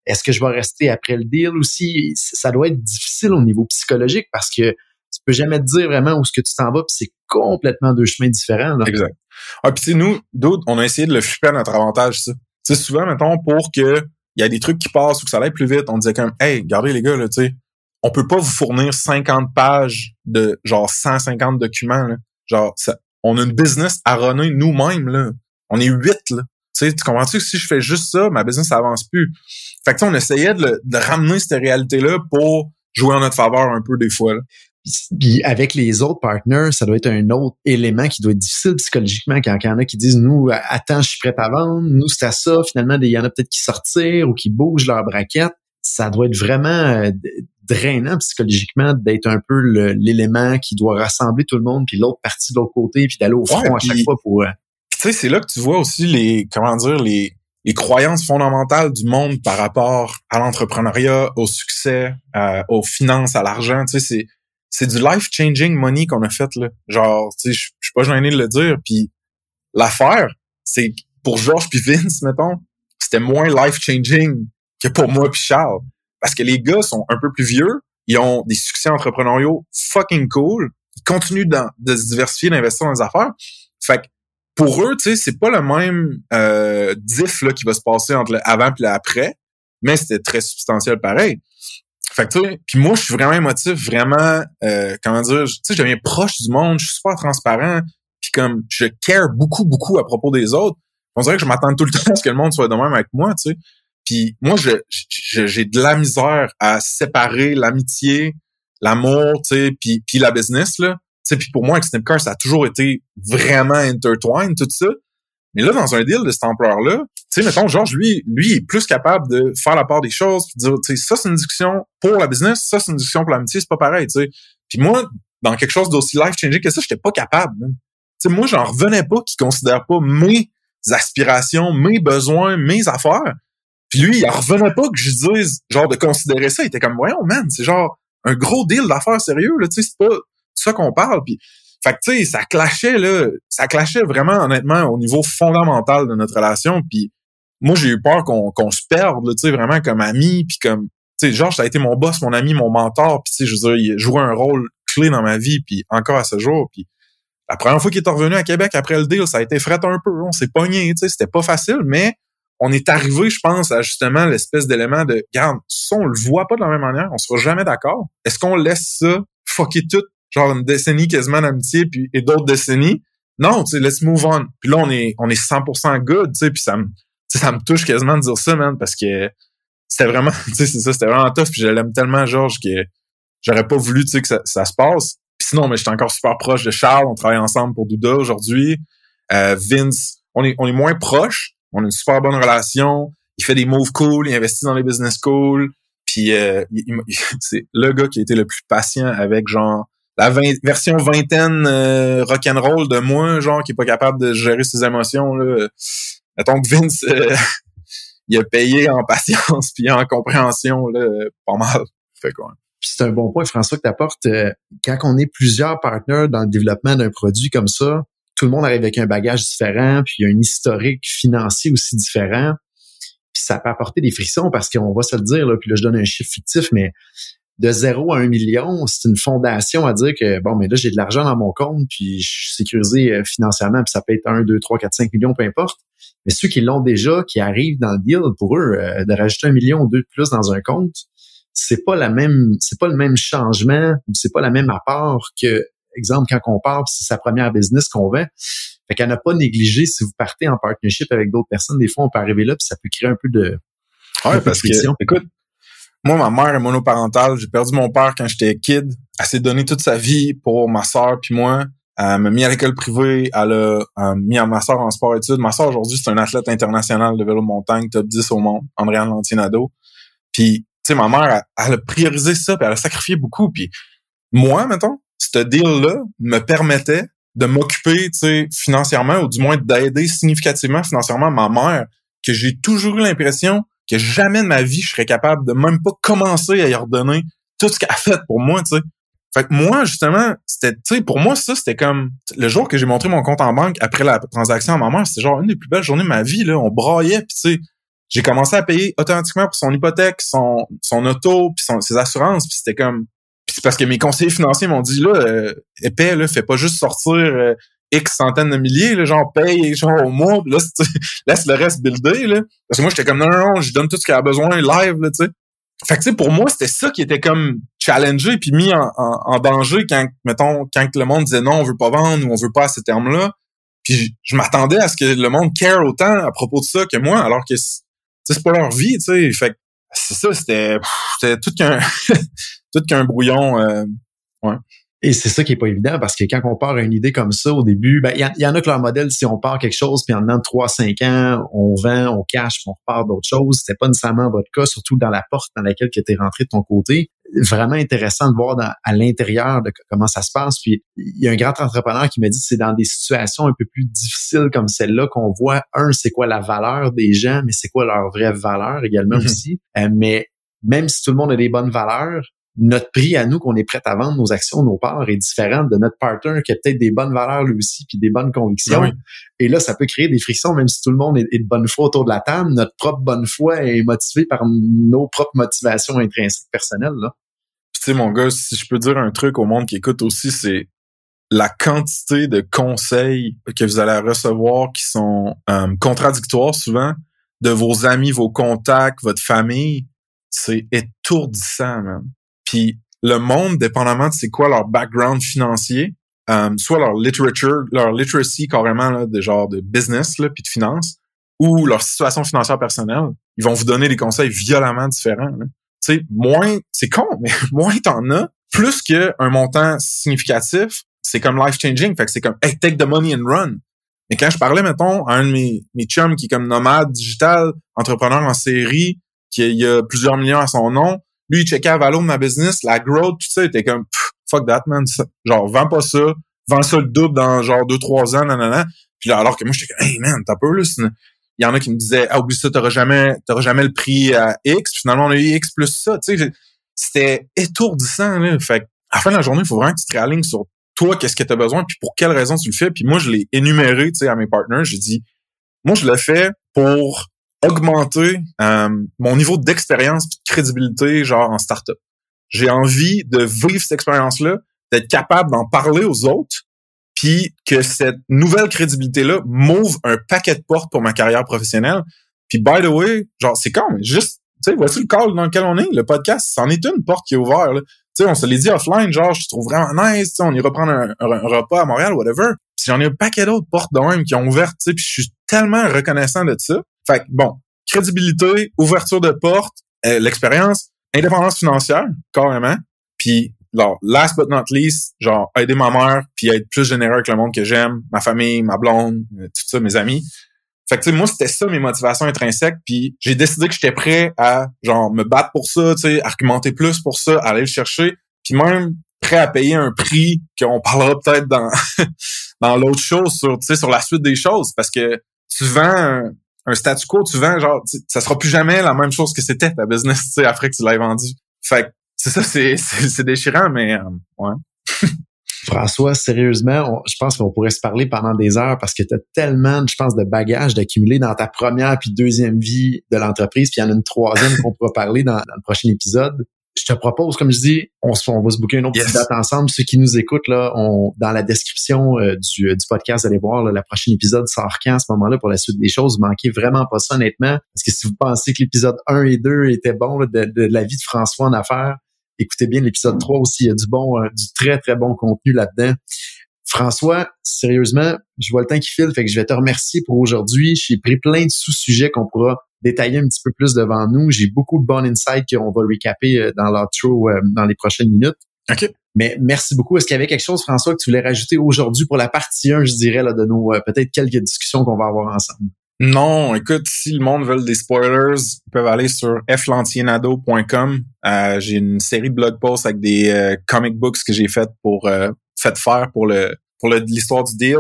Est-ce que je vais rester après le deal aussi? Ça doit être difficile au niveau psychologique parce que tu peux jamais te dire vraiment où ce que tu t'en vas puis c'est complètement deux chemins différents. Là. Exact. Ah, puis nous, d'autres, on a essayé de le flipper à notre avantage, ça. Tu sais, souvent, mettons, pour que il y a des trucs qui passent ou que ça aille plus vite, on disait comme, hey, regardez les gars, là, tu sais, on peut pas vous fournir 50 pages de genre 150 documents, là. Genre, ça, on a une business à runner nous-mêmes, là. On est huit, là. Tu sais, tu comprends-tu que si je fais juste ça, ma business avance plus? Fait que on essayait de, de ramener cette réalité-là pour jouer en notre faveur un peu des fois. Là. Puis avec les autres partners, ça doit être un autre élément qui doit être difficile psychologiquement quand il y en a qui disent nous attends, je suis prêt à vendre, nous c'est à ça, finalement il y en a peut-être qui sortir ou qui bougent leur braquette. Ça doit être vraiment euh, drainant psychologiquement d'être un peu l'élément qui doit rassembler tout le monde puis l'autre partie de l'autre côté puis d'aller au front à chaque fois pour euh, tu sais c'est là que tu vois aussi les comment dire les les croyances fondamentales du monde par rapport à l'entrepreneuriat, au succès, euh, aux finances, à l'argent, tu sais c'est c'est du life changing money qu'on a fait là. Genre, tu sais, je suis pas gêné de le dire. Puis l'affaire, c'est pour Georges puis Vince, mettons, c'était moins life changing que pour moi puis Charles, parce que les gars sont un peu plus vieux, ils ont des succès entrepreneuriaux fucking cool, ils continuent de, se diversifier, d'investir dans les affaires. Fait que pour eux, tu sais, c'est pas le même euh, diff là, qui va se passer entre le avant et l'après, mais c'était très substantiel pareil. Fait que tu sais, puis moi, je suis vraiment émotif, vraiment, euh, comment dire, tu sais, je deviens proche du monde, je suis super transparent, puis comme, je care beaucoup, beaucoup à propos des autres. On dirait que je m'attends tout le [LAUGHS] temps à ce que le monde soit de même avec moi, tu sais. Puis moi, je, j'ai de la misère à séparer l'amitié, l'amour, tu sais, puis, puis la business, là. Tu sais, puis pour moi, avec Snipcar, ça a toujours été vraiment intertwined, tout ça. Mais là, dans un deal de cette ampleur-là, tu sais, mettons, Georges, lui, lui est plus capable de faire la part des choses, puis dire, tu sais, ça, c'est une discussion pour la business, ça, c'est une discussion pour l'amitié, c'est pas pareil, tu sais. Puis moi, dans quelque chose d'aussi life-changing que ça, j'étais pas capable, Tu sais, moi, j'en revenais pas qu'il considère pas mes aspirations, mes besoins, mes affaires. Puis lui, il en revenait pas que je dise, genre, de considérer ça. Il était comme, voyons, man, c'est genre un gros deal d'affaires sérieux, là, tu sais, c'est pas ça qu'on parle. Puis fait que, tu sais, ça clashait, là. Ça clashait vraiment, honnêtement, au niveau fondamental de notre relation. Puis moi, j'ai eu peur qu'on qu'on se perde, tu sais, vraiment comme ami. Puis comme, tu sais, Georges, ça a été mon boss, mon ami, mon mentor. Puis, tu sais, je veux dire, il joué un rôle clé dans ma vie. Puis encore à ce jour. Puis la première fois qu'il est revenu à Québec après le deal, ça a été fret un peu. On s'est pogné, tu sais, c'était pas facile, mais on est arrivé, je pense, à justement l'espèce d'élément de, regarde, si on le voit pas de la même manière, on sera jamais d'accord. Est-ce qu'on laisse ça fucker tout genre une décennie quasiment d'amitié puis et d'autres décennies? Non, tu sais, let's move on. Puis là, on est, on est 100% good, tu sais, puis ça me, ça me touche quasiment de dire ça, man, parce que c'était vraiment, [LAUGHS] tu sais, c'est ça, c'était vraiment tough, puis je l'aime tellement, Georges, que j'aurais pas voulu, tu sais, que ça, ça se passe. Puis sinon, mais j'étais encore super proche de Charles, on travaille ensemble pour Douda aujourd'hui. Euh, Vince, on est, on est moins proche, on a une super bonne relation. Il fait des moves cool, il investit dans les business cool. Puis euh, [LAUGHS] c'est le gars qui a été le plus patient avec genre la version vingtaine euh, rock'n'roll de moi, genre, qui est pas capable de gérer ses émotions, là. Mettons que Vince, euh, [LAUGHS] il a payé en patience puis en compréhension, là, pas mal. C'est un bon point, François, que tu apportes. Euh, quand on est plusieurs partenaires dans le développement d'un produit comme ça, tout le monde arrive avec un bagage différent, puis il y a un historique financier aussi différent. Puis ça peut apporter des frissons parce qu'on va se le dire, là, puis là, je donne un chiffre fictif, mais de 0 à 1 million, c'est une fondation à dire que, bon, mais là, j'ai de l'argent dans mon compte, puis je suis sécurisé euh, financièrement, puis ça peut être 1, 2, 3, 4, 5 millions, peu importe. Mais ceux qui l'ont déjà, qui arrivent dans le deal, pour eux, euh, de rajouter un million ou deux de plus dans un compte, c'est pas la même, c'est pas le même changement, c'est pas la même apport que, exemple, quand on part, c'est sa première business qu'on vend. Fait qu'à ne pas négliger si vous partez en partnership avec d'autres personnes, des fois, on peut arriver là, puis ça peut créer un peu de, Ouais, parce que, écoute, moi, ma mère est monoparentale. J'ai perdu mon père quand j'étais kid. Elle s'est donné toute sa vie pour ma soeur puis moi. Elle m'a mis à l'école privée. Elle a euh, mis ma soeur en sport-études. Ma soeur, aujourd'hui, c'est un athlète international de vélo montagne, top 10 au monde, Andréane Lantinado. Puis, tu sais, ma mère, elle, a priorisé ça, puis elle a sacrifié beaucoup. Puis, moi, mettons, ce deal-là me permettait de m'occuper, tu sais, financièrement, ou du moins d'aider significativement financièrement ma mère, que j'ai toujours eu l'impression que jamais de ma vie je serais capable de même pas commencer à y redonner tout ce qu'elle a fait pour moi, tu sais. Fait que moi, justement, c'était, tu sais, pour moi, ça, c'était comme le jour que j'ai montré mon compte en banque après la transaction à ma mère, c'était genre une des plus belles journées de ma vie, là. On braillait, puis tu sais, j'ai commencé à payer automatiquement pour son hypothèque, son, son auto, puis ses assurances, puis c'était comme... C'est parce que mes conseillers financiers m'ont dit, là, euh, épais, là, fais pas juste sortir euh, X centaines de milliers, là, genre paye genre au mois, là, [LAUGHS] laisse le reste builder, là. Parce que moi, j'étais comme, non, non, non, je donne tout ce qu'elle a besoin live, là, tu sais. Fait que, tu sais, pour moi, c'était ça qui était comme challengé puis mis en, en, danger quand, mettons, quand le monde disait non, on veut pas vendre ou on veut pas à ces termes-là. Puis je, m'attendais à ce que le monde care autant à propos de ça que moi, alors que c'est pas leur vie, tu sais. Fait que c'est ça, c'était c'était tout qu'un [LAUGHS] tout qu'un brouillon. Euh, ouais. Et c'est ça qui est pas évident parce que quand on part à une idée comme ça au début, ben il y, en a que leur modèle, si on part quelque chose, puis en dedans de 3-5 ans, on vend, on cache, puis on repart d'autres choses. C'était pas nécessairement votre cas, surtout dans la porte dans laquelle tu étais rentré de ton côté. Vraiment intéressant de voir à l'intérieur de comment ça se passe. Puis il y a un grand entrepreneur qui m'a dit que c'est dans des situations un peu plus difficiles comme celle-là qu'on voit, un, c'est quoi la valeur des gens, mais c'est quoi leur vraie valeur également mm-hmm. aussi. Euh, mais même si tout le monde a des bonnes valeurs, notre prix à nous qu'on est prêt à vendre nos actions, nos parts est différent de notre partner qui a peut-être des bonnes valeurs lui aussi puis des bonnes convictions. Et là, ça peut créer des frictions même si tout le monde est, de bonne foi autour de la table. Notre propre bonne foi est motivée par nos propres motivations intrinsèques personnelles. Là. tu sais, mon gars, si je peux dire un truc au monde qui écoute aussi, c'est la quantité de conseils que vous allez recevoir qui sont euh, contradictoires souvent de vos amis, vos contacts, votre famille, c'est étourdissant, man. Puis le monde, dépendamment de c'est quoi leur background financier, euh, soit leur literature, leur literacy carrément là, de genre de business là, puis de finance, ou leur situation financière personnelle, ils vont vous donner des conseils violemment différents. Tu sais, moins, c'est con, mais [LAUGHS] moins t'en as, plus qu'un montant significatif, c'est comme life changing. Fait que c'est comme, hey, take the money and run. Mais quand je parlais, mettons, à un de mes, mes chums qui est comme nomade digital, entrepreneur en série, qui a plusieurs millions à son nom, lui, il checkait la valeur de ma business, la growth, tout ça, il était comme, fuck that, man. Genre, vends pas ça, vends ça le double dans genre deux, trois ans, nanana. Puis là, alors que moi, j'étais comme, hey, man, t'as peur, là. Il y en a qui me disaient, ah, oublie ça, t'auras jamais, t'auras jamais le prix à X. Puis finalement, on a eu X plus ça, tu sais. C'était étourdissant, là. Fait à la fin de la journée, il faut vraiment que tu te réalignes sur toi, qu'est-ce que tu as besoin, puis pour quelle raison tu le fais. Puis moi, je l'ai énuméré, tu sais, à mes partners. J'ai dit, moi, je le fais pour augmenter euh, mon niveau d'expérience et de crédibilité genre en startup. J'ai envie de vivre cette expérience-là, d'être capable d'en parler aux autres, puis que cette nouvelle crédibilité-là m'ouvre un paquet de portes pour ma carrière professionnelle. Puis by the way, genre c'est comme juste, tu sais, voici le call dans lequel on est, le podcast, c'en est une porte qui est ouverte. Tu sais, on se l'est dit offline, genre je trouve vraiment nice, on y reprendre un, un, repas à Montréal, whatever. Puis j'en ai un paquet d'autres portes de même qui ont ouvert, tu sais, puis je suis tellement reconnaissant de ça. Fait que, bon, crédibilité, ouverture de porte, euh, l'expérience, indépendance financière, carrément. Puis, alors, last but not least, genre, aider ma mère, puis être plus généreux avec le monde que j'aime, ma famille, ma blonde, euh, tout ça, mes amis. Fait que, tu sais, moi, c'était ça mes motivations intrinsèques, puis j'ai décidé que j'étais prêt à, genre, me battre pour ça, tu sais, argumenter plus pour ça, aller le chercher, puis même prêt à payer un prix qu'on parlera peut-être dans [LAUGHS] dans l'autre chose sur, tu sais, sur la suite des choses, parce que vends un statu quo, tu vends, genre, ça sera plus jamais la même chose que c'était ta business, tu sais, après que tu l'aies vendu. Fait que, c'est ça, c'est, déchirant, mais, euh, ouais. [LAUGHS] François, sérieusement, je pense qu'on pourrait se parler pendant des heures parce que tu as tellement, je pense, de bagages d'accumuler dans ta première puis deuxième vie de l'entreprise, puis il y en a une troisième [LAUGHS] qu'on pourra parler dans, le prochain épisode je te propose, comme je dis, on, on va se booker une autre date ensemble. Ceux qui nous écoutent, là, on, dans la description euh, du, du, podcast, allez voir, là, le prochain épisode sort quand à ce moment-là pour la suite des choses. Vous manquez vraiment pas ça, honnêtement. Parce que si vous pensez que l'épisode 1 et 2 étaient bons de, de, la vie de François en affaires, écoutez bien l'épisode 3 aussi. Il y a du bon, euh, du très, très bon contenu là-dedans. François, sérieusement, je vois le temps qui file, fait que je vais te remercier pour aujourd'hui. J'ai pris plein de sous-sujets qu'on pourra détailler un petit peu plus devant nous. J'ai beaucoup de bons insights qu'on va recaper euh, dans l'outro euh, dans les prochaines minutes. OK. Mais merci beaucoup. Est-ce qu'il y avait quelque chose, François, que tu voulais rajouter aujourd'hui pour la partie 1, je dirais, là, de nos euh, peut-être quelques discussions qu'on va avoir ensemble? Non, écoute, si le monde veut des spoilers, ils peuvent aller sur flantienado.com. Euh, j'ai une série de blog posts avec des euh, comic books que j'ai faites pour euh, fait faire pour le pour l'histoire du deal.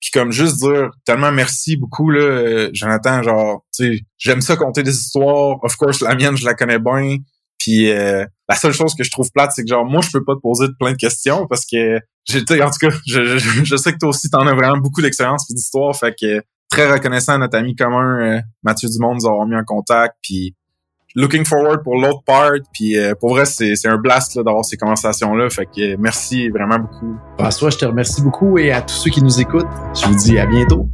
Puis comme juste dire tellement merci beaucoup là, euh, Jonathan, genre, tu sais, j'aime ça compter des histoires. Of course, la mienne, je la connais bien. Puis euh, la seule chose que je trouve plate, c'est que genre moi, je peux pas te poser plein de questions parce que en tout cas, je, je, je, sais que toi aussi, t'en as vraiment beaucoup d'expérience et d'histoire. Fait que très reconnaissant à notre ami commun euh, Mathieu Dumont nous avoir mis en contact. Puis looking forward pour l'autre part. Puis euh, pour vrai, c'est, c'est un blast d'avoir ces conversations-là. Fait que merci vraiment beaucoup. François, je te remercie beaucoup et à tous ceux qui nous écoutent, je vous dis à bientôt.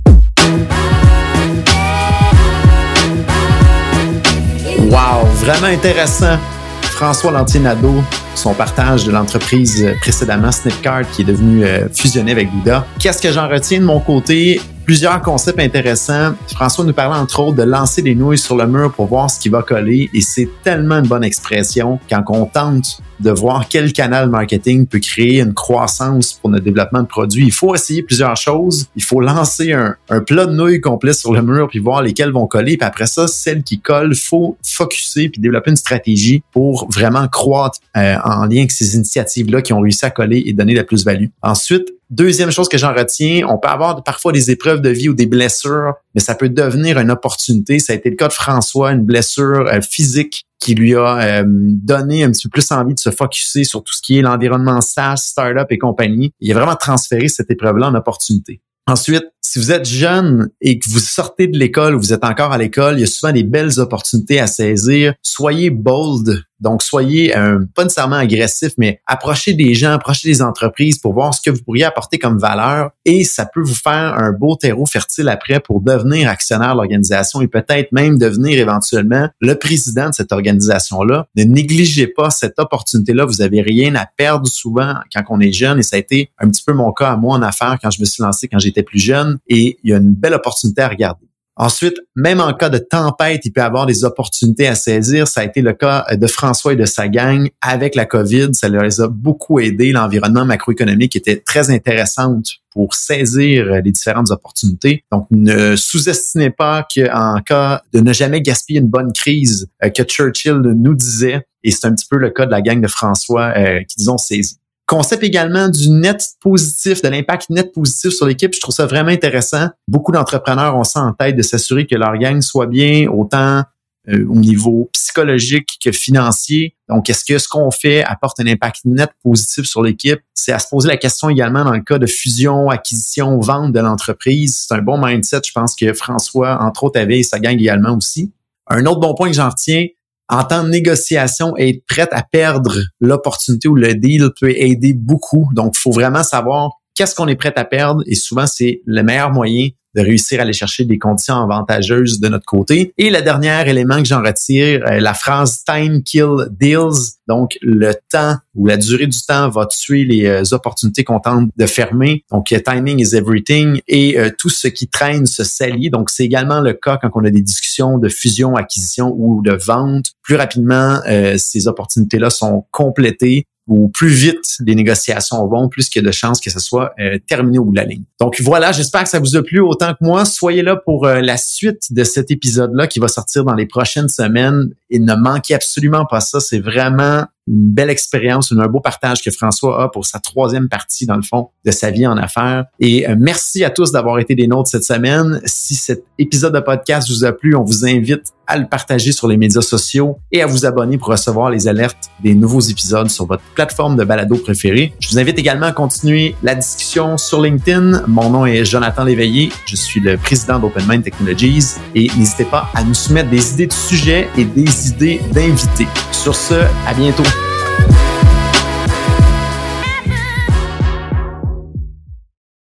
Wow, vraiment intéressant. François Lantier-Nadeau, son partage de l'entreprise précédemment Snipcard qui est devenu euh, fusionné avec Bouddha. Qu'est-ce que j'en retiens de mon côté? Plusieurs concepts intéressants. François nous parlait entre autres de lancer des nouilles sur le mur pour voir ce qui va coller et c'est tellement une bonne expression quand on tente de voir quel canal marketing peut créer une croissance pour notre développement de produits. Il faut essayer plusieurs choses. Il faut lancer un, un plat de nouilles complet sur le mur puis voir lesquelles vont coller. Puis après ça, celles qui collent, faut focuser puis développer une stratégie pour vraiment croître euh, en lien avec ces initiatives-là qui ont réussi à coller et donner la plus-value. Ensuite, Deuxième chose que j'en retiens, on peut avoir parfois des épreuves de vie ou des blessures, mais ça peut devenir une opportunité. Ça a été le cas de François, une blessure euh, physique qui lui a euh, donné un petit peu plus envie de se focuser sur tout ce qui est l'environnement SaaS, startup et compagnie. Il a vraiment transféré cette épreuve-là en opportunité. Ensuite, si vous êtes jeune et que vous sortez de l'école ou vous êtes encore à l'école, il y a souvent des belles opportunités à saisir. Soyez bold, donc soyez euh, pas nécessairement agressif, mais approchez des gens, approchez des entreprises pour voir ce que vous pourriez apporter comme valeur et ça peut vous faire un beau terreau fertile après pour devenir actionnaire de l'organisation et peut-être même devenir éventuellement le président de cette organisation-là. Ne négligez pas cette opportunité-là. Vous avez rien à perdre souvent quand on est jeune et ça a été un petit peu mon cas à moi en affaires quand je me suis lancé quand j'étais plus jeune et il y a une belle opportunité à regarder. Ensuite, même en cas de tempête, il peut y avoir des opportunités à saisir. Ça a été le cas de François et de sa gang avec la COVID. Ça les a beaucoup aidés. L'environnement macroéconomique était très intéressant pour saisir les différentes opportunités. Donc, ne sous-estimez pas qu'en cas de ne jamais gaspiller une bonne crise euh, que Churchill nous disait, et c'est un petit peu le cas de la gang de François euh, qui disons saisi. Concept également du net positif, de l'impact net positif sur l'équipe. Je trouve ça vraiment intéressant. Beaucoup d'entrepreneurs ont ça en tête de s'assurer que leur gang soit bien, autant euh, au niveau psychologique que financier. Donc, est-ce que ce qu'on fait apporte un impact net positif sur l'équipe? C'est à se poser la question également dans le cas de fusion, acquisition, vente de l'entreprise. C'est un bon mindset. Je pense que François, entre autres, avait et sa gang également aussi. Un autre bon point que j'en retiens, en temps de négociation, être prête à perdre l'opportunité ou le deal peut aider beaucoup. Donc, il faut vraiment savoir qu'est-ce qu'on est prêt à perdre? Et souvent, c'est le meilleur moyen de réussir à aller chercher des conditions avantageuses de notre côté. Et le dernier élément que j'en retire, euh, la phrase time kill deals. Donc, le temps ou la durée du temps va tuer les euh, opportunités qu'on tente de fermer. Donc, timing is everything et euh, tout ce qui traîne se salit. Donc, c'est également le cas quand on a des discussions de fusion, acquisition ou de vente. Plus rapidement, ces opportunités-là sont complétées ou plus vite les négociations vont, plus qu'il y a de chances que ce soit euh, terminé au bout de la ligne. Donc voilà, j'espère que ça vous a plu autant que moi. Soyez là pour euh, la suite de cet épisode-là qui va sortir dans les prochaines semaines et ne manquez absolument pas ça. C'est vraiment une belle expérience, un beau partage que François a pour sa troisième partie, dans le fond, de sa vie en affaires. Et euh, merci à tous d'avoir été des nôtres cette semaine. Si cet épisode de podcast vous a plu, on vous invite à le partager sur les médias sociaux et à vous abonner pour recevoir les alertes des nouveaux épisodes sur votre plateforme de balado préférée. Je vous invite également à continuer la discussion sur LinkedIn. Mon nom est Jonathan Léveillé. Je suis le président d'Open Mind Technologies et n'hésitez pas à nous soumettre des idées de sujets et des idées d'invités. Sur ce, à bientôt.